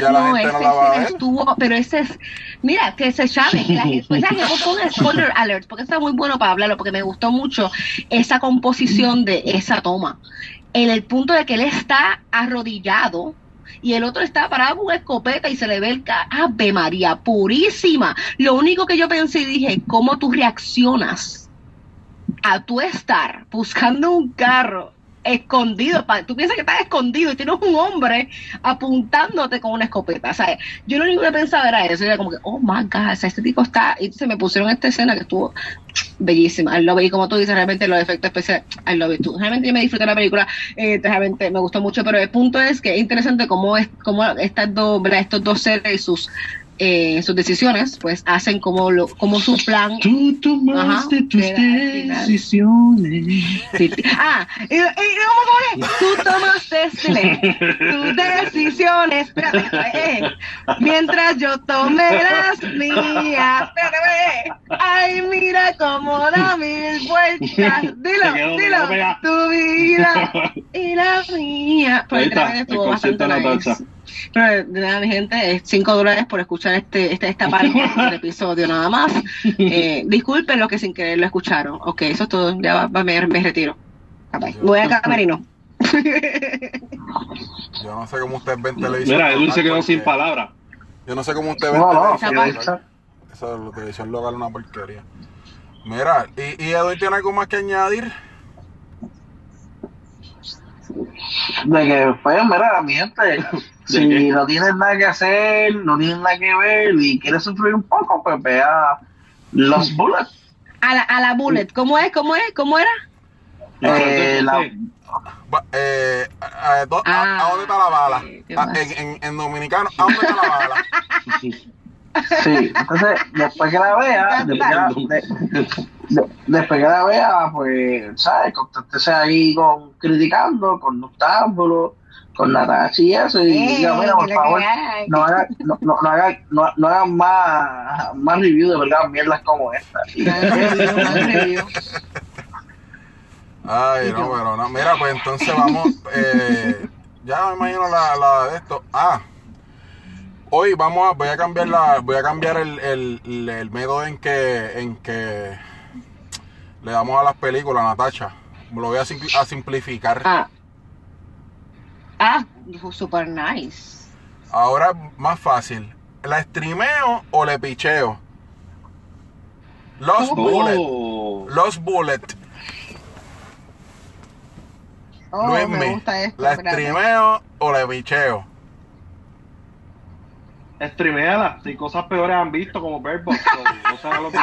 ya la no, gente no esa la va a escena ver. estuvo, pero ese es mira, que se sabe, que la gente, pues, ¿sabes? Yo pongo spoiler alert porque está muy bueno para hablarlo porque me gustó mucho esa composición de esa toma. En el punto de que él está arrodillado y el otro está parado con una escopeta y se le ve el ca Ave María, purísima. Lo único que yo pensé y dije, ¿cómo tú reaccionas a tú estar buscando un carro escondido? Tú piensas que estás escondido y tienes un hombre apuntándote con una escopeta. O sea, yo lo único que pensaba era eso, era como que, oh my God, este tipo está, y se me pusieron esta escena que estuvo bellísima. I love it. Y como tú dices, realmente los efectos especiales, I love it. Realmente yo me disfruté la película, eh, realmente me gustó mucho, pero el punto es que es interesante cómo es, cómo estas dos, estos dos seres y sus eh, en sus decisiones, pues hacen como, lo, como su plan. Tú tomaste Ajá, tus decisiones. Sí, sí. Ah, y, y, ¿cómo, cómo es? Tú tomaste dile, tus decisiones. Espérate, eh, mientras yo tomé las mías. Espérate, eh. Ay, mira cómo da mil vueltas. Dilo, dilo. Tu vida y la mía. Pues Ahí está, también el bastante de la nice. Pero de nada, mi gente, es 5 dólares por escuchar este, este esta parte <laughs> del episodio nada más. Eh, disculpen los que sin querer lo escucharon. Ok, eso es todo. Ya va, va, me, me retiro. Bye, bye. Voy al camerino. <laughs> Yo no sé cómo ustedes ven televisión. Mira, Edwin se quedó sin palabras. Yo no sé cómo ustedes ven No, no, televisión. esa local. Esa televisión local es una porquería. Mira, ¿y, y Edwin tiene algo más que añadir? De que, pues, mira, mi gente, <laughs> si qué? no tienes nada que hacer, no tienes nada que ver y quieres sufrir un poco, pues vea Los <laughs> Bullets. A la, a la bullet. ¿Cómo es? ¿Cómo es? ¿Cómo era? Eh, la- eh, a, a- do- a- Ah, ¿a dónde está la bala? ¿qué Ah, en, en dominicano, ¿a dónde está la bala? Sí, entonces, después que la vea, <laughs> después que la, de- de- después que la vea, pues, ¿sabes? Contéstese ahí con criticando, con Noctámbulo, con Natachi y eso, y Eh, diga, mira, por favor, no hagan, no, no, no hagan, no, no hagan más, más review de verdad, mierdas como esta. <laughs> Ay, no, pero no. Mira, pues entonces vamos. eh, ya me imagino la, la de esto. Ah, hoy vamos a, voy a cambiar la, voy a cambiar el, el, el- método en que, en que le damos a las películas, Natacha. Lo voy a, simpli- a simplificar. Ah. Ah, super nice. Ahora es más fácil. ¿La streameo o le picheo? Los bullets. Oh. Los bullets. Oh, Luis me gusta esto. ¿La streameo o le picheo? Streameala. Si cosas peores han visto, como Bird Box, o- no será lo que.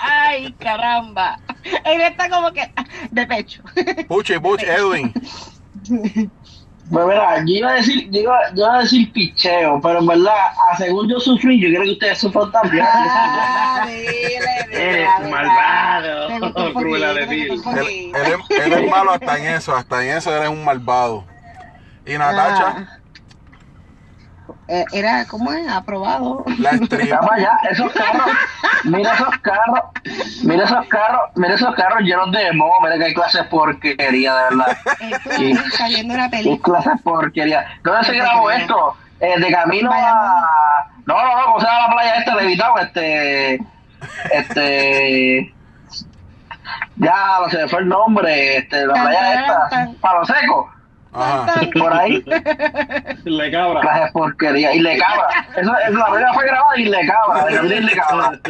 Ay, caramba. Él está como que de pecho. Puchi, Puchi, Edwin. Pues mira, yo iba a decir, yo iba, yo iba a decir picheo, pero en verdad, a según yo sufrí, yo quiero que ustedes sufran también. Ah, dile, dile, Eres verdad. malvado, Cruella de poquito, te gustó un Él, poquito. él es, él es malo hasta en eso, hasta en eso eres un malvado. Y Natacha, Ah. Eh, Era, ¿cómo es? Aprobado. la allá, esos carros, mira esos carros, mira esos carros, mira esos carros llenos de moho, mira que clase de porquería, de verdad. Una Qué película. clase de porquería. ¿Dónde se grabó qué esto? Eh, de camino a. No, no, no, ¿cómo se llama la playa esta? Levitado, este. Este. Ya, no se me fue el nombre, este, la playa esta. Palo Seco, Ajá. por ahí, <laughs> Le cabra. clase porquería, y le cabra. Eso, eso, la playa fue grabada y le cabra, y <laughs> le cabra.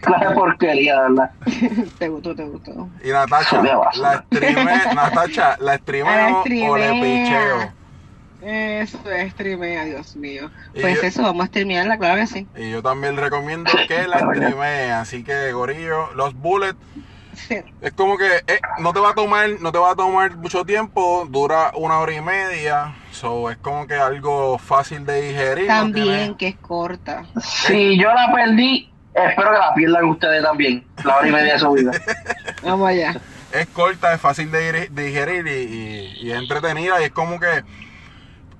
Clase porquería, verdad. Te gustó, te gustó. Y Natacha, la streame, Natacha, la streameo o le streamea. picheo. Eso es streamea, Dios mío. Y Pues yo- eso, vamos a streamearla, claro que sí. Y yo también recomiendo que la streamee. Así que, Gorillo, los bullets. Es como que eh, no te va a tomar, no te va a tomar mucho tiempo, dura una hora y media. So es como que algo fácil de digerir. no También tiene- que es corta. Si yo la perdí, espero que la pierdan ustedes también, la hora y media de su vida. <laughs> Vamos allá. es corta, es fácil de digerir y, y- y es entretenida y es como que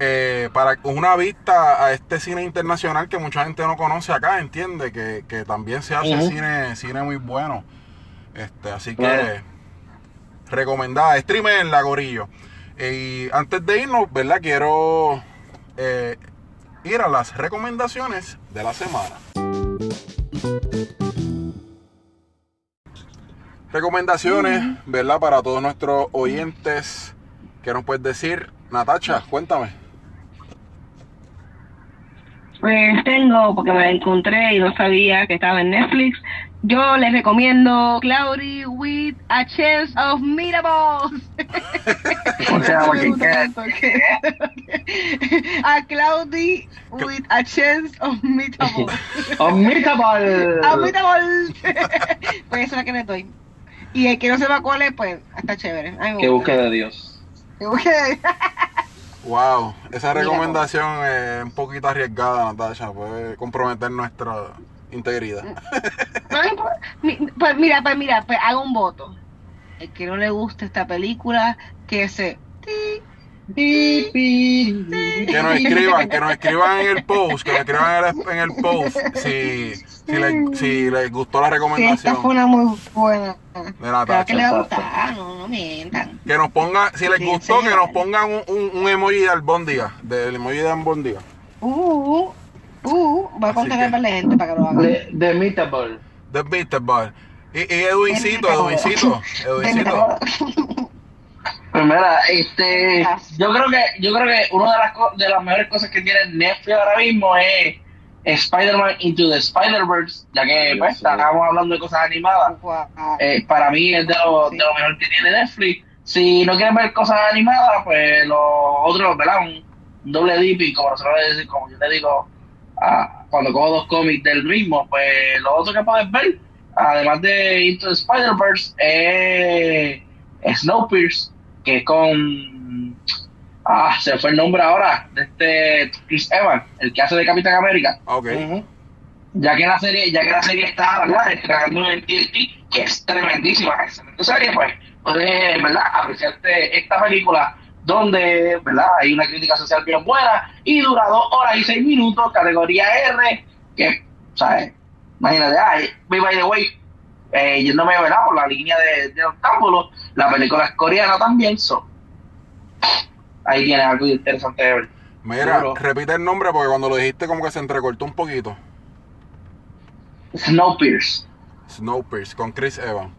eh, para una vista a este cine internacional que mucha gente no conoce acá, entiende que, que también se hace cine, cine muy bueno. Este, así que Claro. recomendada, streamer en la gorillo. Y antes de irnos, ¿verdad? Quiero eh, ir a las recomendaciones de la semana. Recomendaciones, ¿verdad? Para todos nuestros oyentes. ¿Qué nos puedes decir? Natacha, cuéntame. Pues tengo, porque me la encontré y no sabía que estaba en Netflix. Yo les recomiendo Cloudy with a Chance of. O sea, Eso que- a Cloudy with a Chance of Meetables. Omnitable. <laughs> a Meetables. <laughs> pues esa es la que le doy. Y el que no sepa cuál es, pues está chévere. Que busque de Dios. Que busque. <laughs> Wow, esa recomendación es un poquito arriesgada, Natasha. Puede comprometer nuestra integridad. Ay, pues, mi- pues mira, pues mira, pues hago un voto. El que no le guste esta película, que se... ti. Que nos escriban, que nos escriban en el post, que nos escriban en el, en el post si, si, les, si les gustó la Sí, esta recomendación fue una muy buena. de Claro que le va a Natasha. gustar, no, no mientan. Que nos pongan, si les Sí, gustó, sí. que nos pongan un, un, un emoji de albóndiga, del emoji de albóndiga. Uh, uh, uh, voy a la gente para que lo hagan. De, de Meatball. The Beaster Bar. Y, y Edwincito, Edwincito, <laughs> Edwincito. Pues mira, este, yo creo que, yo creo que una de las co- de las mejores cosas que tiene Netflix ahora mismo es Spider-Man Into the Spider-Verse, ya que pues, estábamos hablando de cosas animadas. Eh, para mí es de lo, de lo mejor que tiene Netflix. Si no quieren ver cosas animadas, pues lo otro, ¿verdad? Un, un doble dipping, como nosotros le decimos, como yo le digo, ah, cuando cojo dos cómics del mismo, pues lo otro que puedes ver, además de Into the Spider-Verse, es Snowpiercer, que es con... Ah, se fue el nombre ahora, de este Chris Evans, el que hace de Capitán América Ok. ya que la serie, ya que la serie está ¿verdad? estrenando en TNT, que es tremendísima, excelente serie, pues puedes ¿verdad? apreciarte esta película donde ¿verdad? hay una crítica social bien buena y dura dos horas y seis minutos, categoría R, que, ¿sabes? Imagínate, ay, by the way, eh, yéndome ¿verdad? por la línea de, de la película es coreana también, so, ahí tienes algo interesante de ver. Mira, repite el nombre porque cuando lo dijiste como que se entrecortó un poquito. Snowpiercer. Snowpiercer con Chris Evans.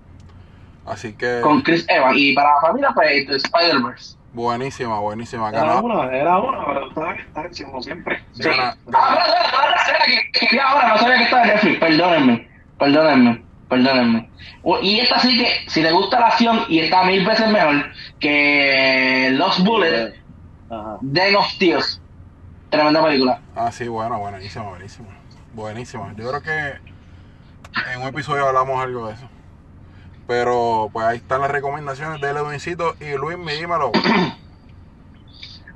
Así que con Chris Evans. Y para la familia, pues Spider-Verse. Buenísima, buenísima. Era Ganó, una, era una, pero estaba está como siempre. gana- gana- que, que ahora no sabía que estaba en Netflix. Perdónenme, perdónenme, perdónenme. Y esta sí que, si le gusta la acción, y está mil veces mejor que Lost Bullet, Ajá. Den of Tears. Tremenda película. Ah, sí, bueno, buenísima, buenísima. Buenísima. Yo creo que en un episodio hablamos algo de eso. Pero pues ahí están las recomendaciones de Edwincito y Luis, me dímelo. <clears throat>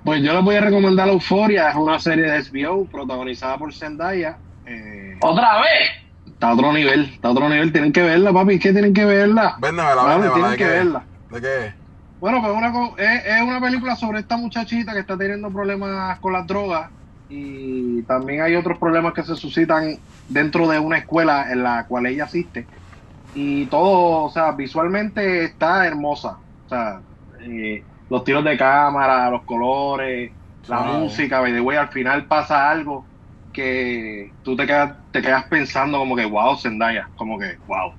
Pues yo les voy a recomendar Euphoria, es una serie de HBO protagonizada por Zendaya. Eh, ¡Otra vez! está a otro nivel, está a otro nivel, tienen que verla, papi, es que tienen que verla. Véndemela, véndemela. tienen ¿De que qué? verla. ¿De qué? Bueno, pues una, co- es, es una película sobre esta muchachita que está teniendo problemas con las drogas y también hay otros problemas que se suscitan dentro de una escuela en la cual ella asiste. Y todo, o sea, visualmente está hermosa. O sea, eh, los tiros de cámara, los colores, la música, by the way, al final pasa algo que tú te quedas, te quedas pensando como que, wow, Zendaya, como que, wow.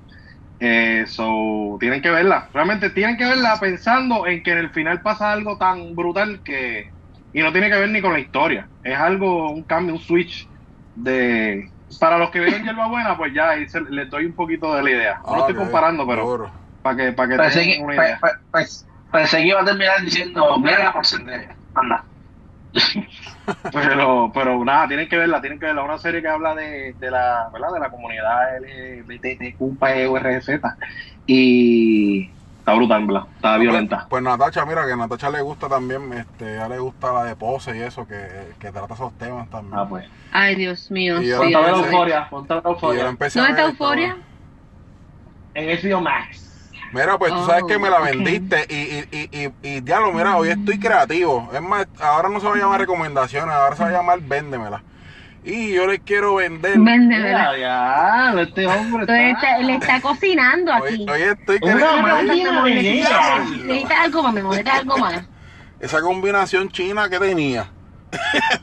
Eh, so, tienen que verla. Realmente tienen que verla pensando en que en el final pasa algo tan brutal que. Y no tiene que ver ni con la historia. Es algo, un cambio, un switch de. Para los que vieron Yerba Buena, pues ya ahí se- les doy un poquito de la idea. No lo estoy comparando, pero para que, para que Pensé que, tengan una pe- idea. pe- pe- pensé que iba a terminar diciendo, mira la porcentaje. Anda. <laughs> Pero, pero nada, tienen que verla, tienen que verla. Una serie que habla de, de la, ¿verdad? De la comunidad LGBTQ y está brutal, ¿verdad? Está violenta. Pues Natacha, mira que a Natacha le gusta también, este, a ella le gusta la de pose y eso, que, que trata esos temas también. Ah, pues. Ay, Dios mío. Y Ponte a ver. Euforia, ponte a ver Euforia. ¿Dónde está Euforia? En HBO Max. Mira, pues tú sabes Oh, que me la ok. vendiste y, y, y, y, y diablo, mira, hoy estoy creativo. Es más, ahora no se va a llamar recomendaciones, ahora se va a llamar véndemela. Y yo les quiero vender. Véndemela. Ya, ya, este hombre Entonces, está... está- le está cocinando Hoy, aquí. hoy estoy Una creativo. máquina de Necesita guerra. necesita algo más, mi amor, necesita algo más. Esa combinación china que tenía. <laughs>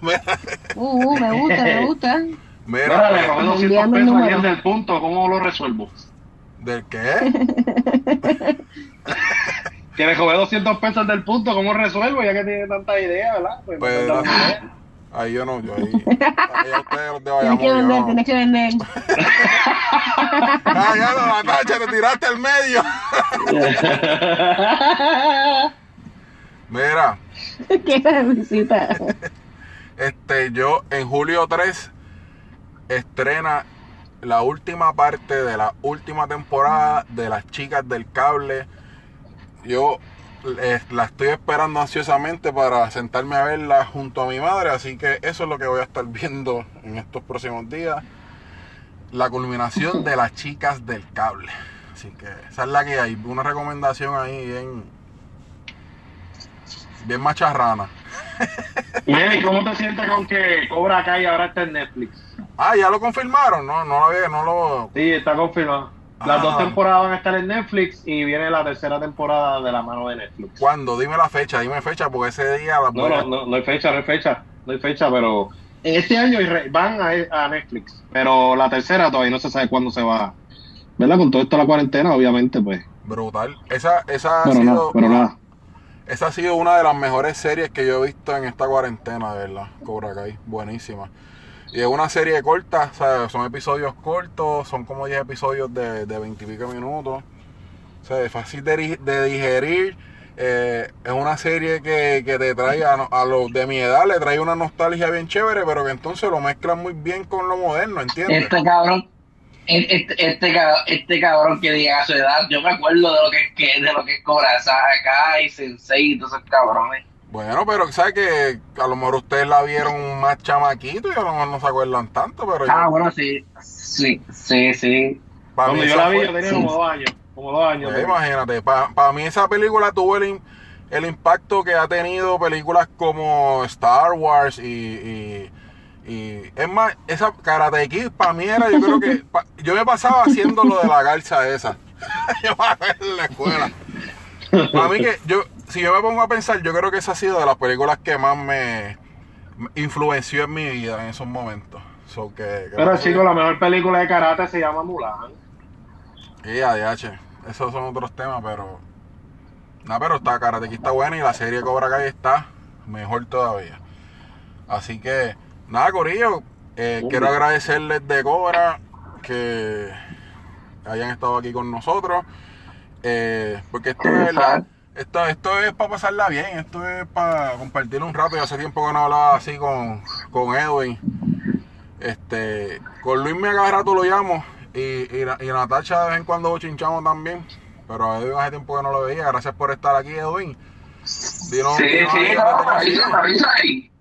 Uh, uh, me gusta, me gusta. Mira, Mira, le robé 200 Envíame el pesos ayer del punto, ¿cómo lo resuelvo? ¿del qué? <laughs> Que le robé 200 pesos del punto, ¿cómo resuelvo? Ya que tiene tanta idea, ¿verdad? Pues, Pues, me manda una idea. Ahí yo no, yo ahí. <laughs> Ahí a ustedes los de Tienes que vender, tienes que vender. Ah, ya no, Natacha, te tiraste al medio. <laughs> Mira, Qué visita. este, yo en julio 3 estrena la última parte de la última temporada de las chicas del cable. Yo eh, la estoy esperando ansiosamente para sentarme a verla junto a mi madre, así que eso es lo que voy a estar <laughs> viendo en estos próximos días. La culminación de las chicas del cable. Así que esa es la que hay. Una recomendación ahí bien, bien macharrana. <laughs> ¿y cómo te sientes con que Cobra Kai ahora está en Netflix? Ah, ya lo confirmaron, no, no lo había, no lo. Sí, está confirmado. Las Ah. dos temporadas van a estar en Netflix y viene la tercera temporada de la mano de Netflix. ¿Cuándo? Dime la fecha, dime fecha, porque ese día la No, no, no, no hay fecha, no hay fecha, no hay fecha, pero en este año van a, a Netflix, pero la tercera todavía no se sabe cuándo se va. ¿Verdad? Con todo esto la cuarentena, obviamente, pues. Brutal. Esa, esa ha sido. nada, pero nada. Esa ha sido una de las mejores series que yo he visto en esta cuarentena, de verdad. Cobra Kai, buenísima. Y es una serie corta, o sea, son episodios cortos, son como 10 episodios de, de 20 y pico minutos. O sea, es fácil de, de digerir. eh, es una serie que, que te trae a, a los de mi edad, le trae una nostalgia bien chévere, pero que entonces lo mezclan muy bien con lo moderno, ¿entiendes? Este cabrón, este, este, ca- este cabrón que diga a su edad, yo me acuerdo de lo que, que de lo que es Cobra Kai, Sensei y todos esos cabrones. Bueno, pero sabes que a lo mejor ustedes la vieron más chamaquito y a lo mejor no se acuerdan tanto, pero yo- Ah, bueno, sí, sí, sí, sí. para Cuando yo la vi, fue- yo tenía sí. como dos años. Como dos años. Pues imagínate, para mí esa película tuvo el, im- el impacto que ha tenido películas como Star Wars y, y, y- es más, esa Karate Kid para mí era, yo creo que <laughs> pa- yo me pasaba haciendo lo de la garza esa. <laughs> yo me acuerdo en la escuela. Para mí que yo, si yo me pongo a pensar, yo creo que esa ha sido de las películas que más me, influenció en mi vida en esos momentos. So que, que Pero por eso- chico, la mejor película de karate se llama Mulan. Sí, ADH. Esos son otros temas, pero. No, pero está Karate Kid está buena y la serie Cobra Kai está mejor todavía. Así que, nada, Corillo. eh, quiero agradecerles de Cobra que hayan estado aquí con nosotros. eh, porque esto es, la- esto, esto es para pasarla bien, esto es para compartir un rato. Y hace tiempo que no hablaba así con, con Edwin. Este, con Luis me cada rato lo llamo y, y, y Natacha de vez en cuando chinchamos también. Pero a Edwin hace tiempo que no lo veía. Gracias por estar aquí, Edwin. Dinos- Sí, dinos sí, no, avisa, avisa ahí.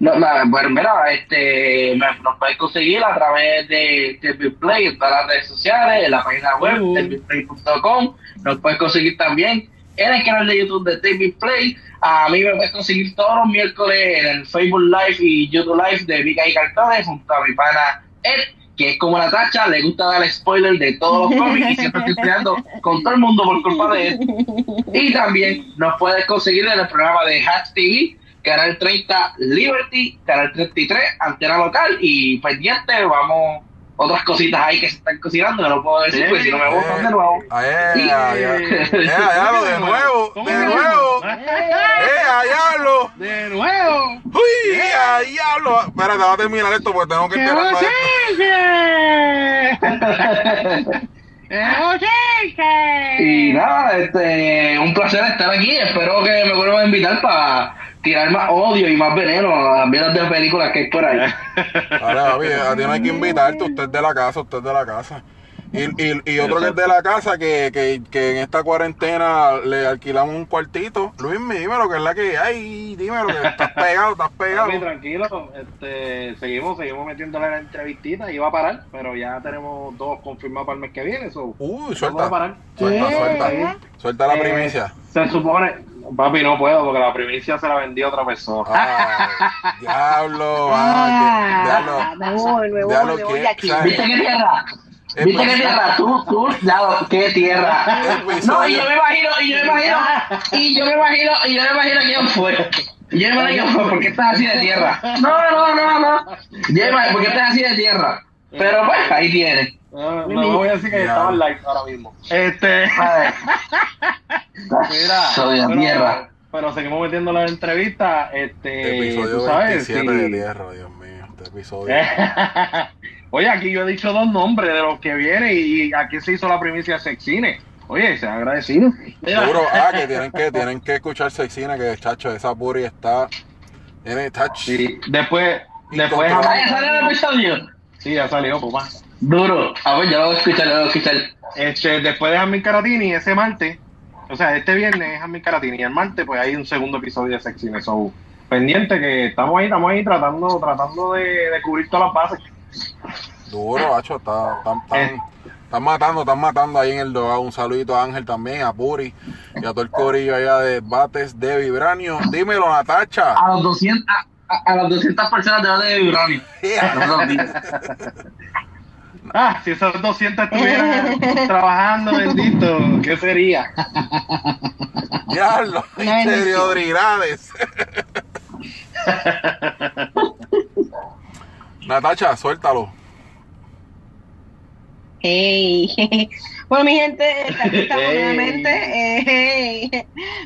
No, no, bueno, mira, este, me- nos puedes conseguir a través de TV Play en todas las redes sociales, en la página web, Uh. tvplay.com. Nos puedes conseguir también en el canal de YouTube de TV Play. A mí me puedes conseguir todos los miércoles en el Facebook Live y YouTube Live de Vika y Cartones junto a mi pana Ed, que es como la tacha, le gusta dar spoiler de todos los cómics y siempre estoy peleando con todo el mundo por culpa de él. Y también nos puedes conseguir en el programa de Hatch TV, Canal 30 Liberty, Canal 33 Antena Local y pendiente, vamos, otras cositas ahí que se están cocinando, no lo puedo decir, pues si no me votan de nuevo. Ah, eh, ya. <laughs> Eh, a diablo, de nuevo, ¿Cómo de que nuevo. Eh, a diablo. ¡De nuevo! Uy, a diablo. Espérate, vamos a terminar esto porque tengo que enterarme. <laughs> Y nada, este, un placer estar aquí, espero que me vuelvan a invitar para tirar más odio y más veneno a las mierdas de películas que hay por ahí. Ahora, papi, a ti no hay que invitarte, usted es de la casa, usted es de la casa. Y, y, y <laughs> otro que es de la casa, que, que, que en esta cuarentena le alquilamos un cuartito. Luis, dímelo, que es la que hay, dímelo, que estás pegado, estás <laughs> pegado. Papi, tranquilo, este, seguimos, seguimos metiéndole la entrevistita, iba a parar, pero ya tenemos dos confirmados para el mes que viene, eso. Uy, Vamos a suelta, parar. suelta, ¿Qué? suelta, suelta la Eh, primicia. Se supone, papi, no puedo porque la primicia se la vendió a otra persona. Ay, diablo, <laughs> Ah, ah, que- diablo. me voy, me voy, me voy de aquí. ¿Viste qué tierra? Es ¿Viste qué más- tierra? Tú, tú, ya, qué tierra. <laughs> Episodio- No, y yo me imagino, y yo me imagino, y yo me imagino, y yo me imagino quién fue. Y yo me imagino quién fue, ¿por qué estás así de tierra? No, no, no, no. Yo me imagino, ¿por qué estás así de tierra? Pero pues, ahí tienes. Ah, no voy a decir que Ya. estaba en live ahora mismo. Este, A ver. mira, Soy de pero- tierra. Pero seguimos metiendo la entrevista, este, Episodio tú sabes, 27 sí. de tierra, Dios mío, este episodio. <laughs> Oye, aquí yo he dicho dos nombres de los que vienen y aquí se hizo la primicia de Sexine. Oye, se ha agradecido. Seguro, ah, que <laughs> tienen que, tienen que escuchar Sexina, que chacho, esa puri está. Tiene touch. Sí, después, después. Ah, ya salió el episodio. sí, ya salió, papá. Duro. A ver, yo lo voy a escuchar, lo voy a escuchar. Este, después de Jasmine Caratini, ese martes, O sea, este viernes es a mi Caratini y el martes pues hay un segundo episodio de Sexy Me So. Pendiente que estamos ahí, estamos ahí tratando, tratando de, de cubrir todas las bases. Duro, macho, está, están, están, Eh. están matando, están matando ahí en el dogado. Un saludito a Ángel también, a Puri y a todo el corillo allá de bates de vibranio. Dímelo, Natacha. A los 200, a, a- a las 200 personas de de Vibranio. <laughs> Dices. <laughs> Ah, si esos 200 estuvieran trabajando, bendito, ¿qué sería? Diablo, <laughs> interioridades. Natacha, suéltalo. Hey. <laughs> Bueno, mi gente, aquí estamos Hey. nuevamente. eh, hey.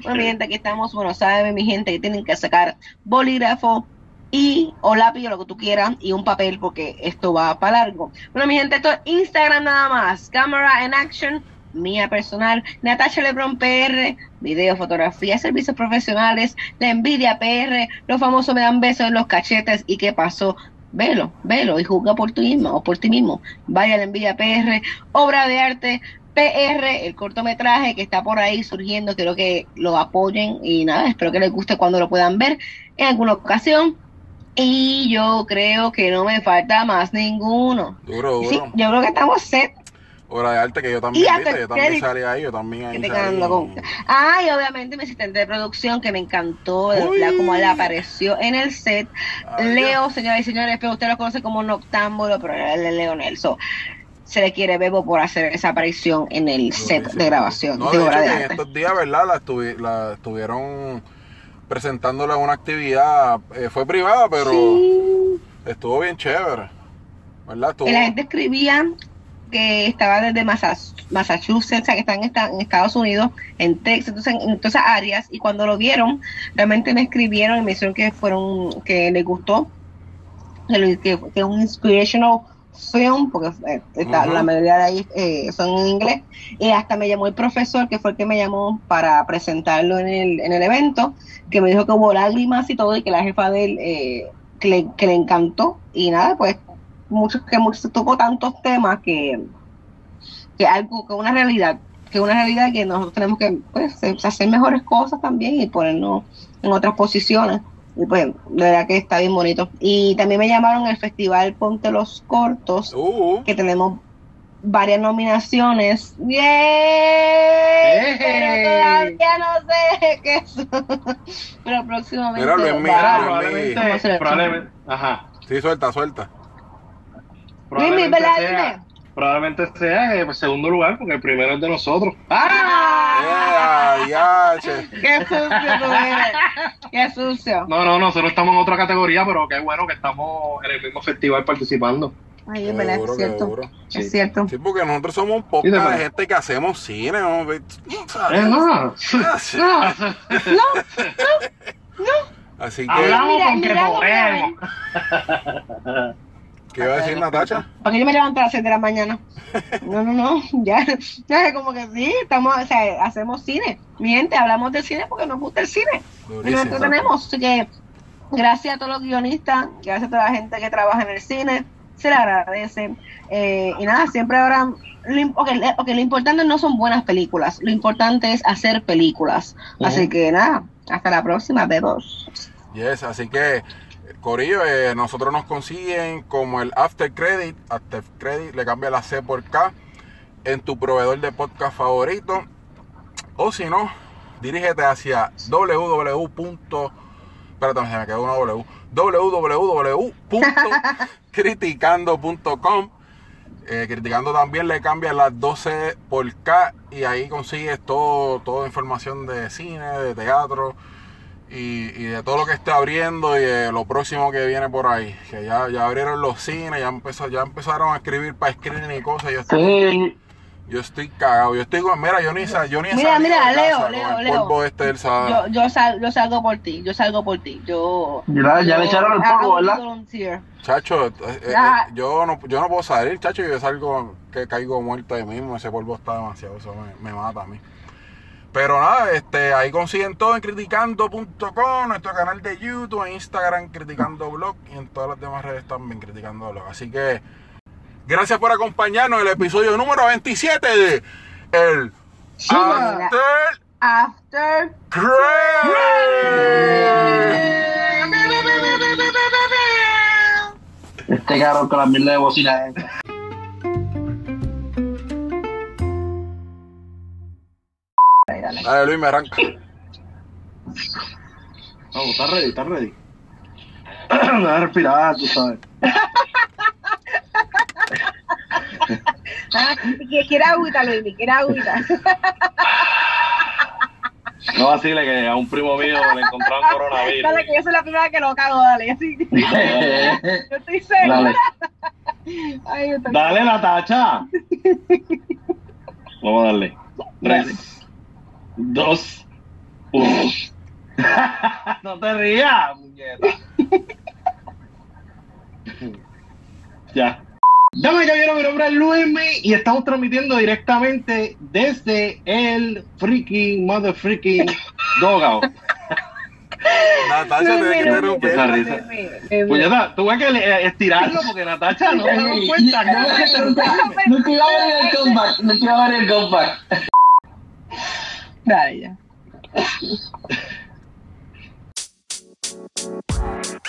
Bueno, mi gente, aquí estamos. Bueno, saben, mi gente, que tienen que sacar bolígrafo y o lápiz o lo que tú quieras y un papel porque esto va para largo. Bueno, mi gente, esto es Instagram nada más. Cámara en action. Mía personal, Natasha Lebron PR, video, fotografía, servicios profesionales, la envidia PR, los famosos me dan besos en los cachetes y qué pasó, velo, velo y juzga por ti mismo o por ti mismo. Vaya a la envidia PR, obra de arte PR, el cortometraje que está por ahí surgiendo, quiero que lo apoyen y nada, espero que les guste cuando lo puedan ver en alguna ocasión. Y yo creo que no me falta más ninguno. Duro, Sí, yo creo que estamos set. Obra de arte que yo también, Y viste, yo también salí ahí, yo también ahí te salí. Ah, y obviamente mi asistente de producción que me encantó, de como él apareció en el set. Ay, Leo, señoras y señores, pero usted lo conoce como Noctámbulo, pero él es Leo Nelson. Se le quiere bebo por hacer esa aparición en el set de grabación No, de de de que en arte. estos días, ¿verdad? La, estuvi- la estuvieron presentándola en una actividad, eh, fue privada, pero Sí. estuvo bien chévere. ¿Verdad? Estuvo... Y la gente escribía que estaba desde Massachusetts, o sea, que están en, esta- en Estados Unidos, en Texas, entonces en, en todas esas áreas, y cuando lo vieron, realmente me escribieron y me dijeron que fueron, que les gustó, que, que, es un inspirational film, porque eh, la mayoría de ahí eh, son en inglés, y hasta me llamó el profesor, que fue el que me llamó para presentarlo en el, en el evento, que me dijo que hubo lágrimas y todo, y que la jefa de él, eh, que, le, que le encantó, y nada, pues mucho, que mucho, se tocó tantos temas que, que algo, que una realidad, que una realidad que nosotros tenemos que pues, hacer mejores cosas también y ponernos en otras posiciones. Y pues, de verdad que está bien bonito. Y también me llamaron al festival Ponte los Cortos, Uh, que tenemos varias nominaciones. ¡Yay! Pero todavía no sé qué son. <laughs> Pero próximamente. Probablemente, ajá, sí, suelta, suelta. Probablemente ¿verdad, sea, probablemente sea pues, segundo lugar porque el primero es de nosotros. ¡Ah! ¡Eh, ya, che! ¡Qué sucio tú eres! ¡Qué sucio! No, no, nosotros estamos en otra categoría, pero qué bueno que estamos en el mismo festival participando. Ay, es verdad, es cierto. Sí. Es cierto. Sí, porque nosotros somos un podcast de gente que hacemos cine, ¿no? ¿sabes? no, No, Así que, hablamos Mira, con que mira, podemos. <laughs> ¿qué iba a decir Natacha? ¿Para qué yo me levanto a las 7 de la mañana? No, no, no, ya, ya como que sí, estamos, o sea, hacemos cine. Mi gente, hablamos de cine porque nos gusta el cine. Y nos entretenemos. Así que gracias a todos los guionistas, gracias a toda la gente que trabaja en el cine, se le agradece. Eh, y nada, siempre habrá. Lo, im- ok, le- ok, lo importante no son buenas películas, lo importante es hacer películas. Así que nada, hasta la próxima, bebos. Yes, así que, Corillo, eh, nosotros nos consiguen como el After Credit. After Credit le cambia la C por K en tu proveedor de podcast favorito. O si no, dirígete hacia www. Espérate, se me quedó una W. www.criticando.com. Eh, criticando también le cambia las 12 por K y ahí consigues todo, toda información de cine, de teatro y, y de todo lo que esté abriendo y de lo próximo que viene por ahí. Que ya, ya abrieron los cines, ya, empezó, ya empezaron a escribir para screening y cosas. Yo estoy, Sí, yo estoy cagado. Yo estoy con, mira, yo ni, sa- yo ni Mira, mira, Leo, casa Leo, Leo. polvo este del. Yo, yo, sal- yo salgo por ti, yo salgo por ti. Yo. Ya- ya le echaron el polvo, ¿verdad? Chacho, eh, eh, eh, yo, no, yo no puedo salir, chacho. Yo salgo que caigo muerto ahí mismo. Ese polvo está demasiado, eso me, me mata a mí. Pero nada, este, ahí consiguen todo en criticando.com, nuestro canal de YouTube, en Instagram, criticando blog y en todas las demás redes también, criticando blog. Así que gracias por acompañarnos en el episodio número 27 de El. After After Este carro con la mierda de bocina. Dale, Luis, me arranca. Vamos, está ready, está ready. Me <clears throat> voy a respirar, tú sabes. Ah, quiere agüita, Luis, quiere agüita. No vacile que a un primo mío le encontraron coronavirus. Dale, que yo soy la primera que lo cago, dale. Así, <laughs> yo estoy segura. Dale. Ay, yo Dale la tacha. Vamos a darle. Tres, dos, <laughs> no te rías, muñeca. <laughs> ya. Damas y caballeros, mi nombre es Luismi y estamos transmitiendo directamente desde el freaking, mother freaking <laughs> dogout. Natacha, te que interrumpir. Esa risa. Puñeta, tuve que eh, estirarlo porque Natacha no se dio cuenta. No te iba a ver el comeback, no te iba a ver el comeback. praia. <laughs>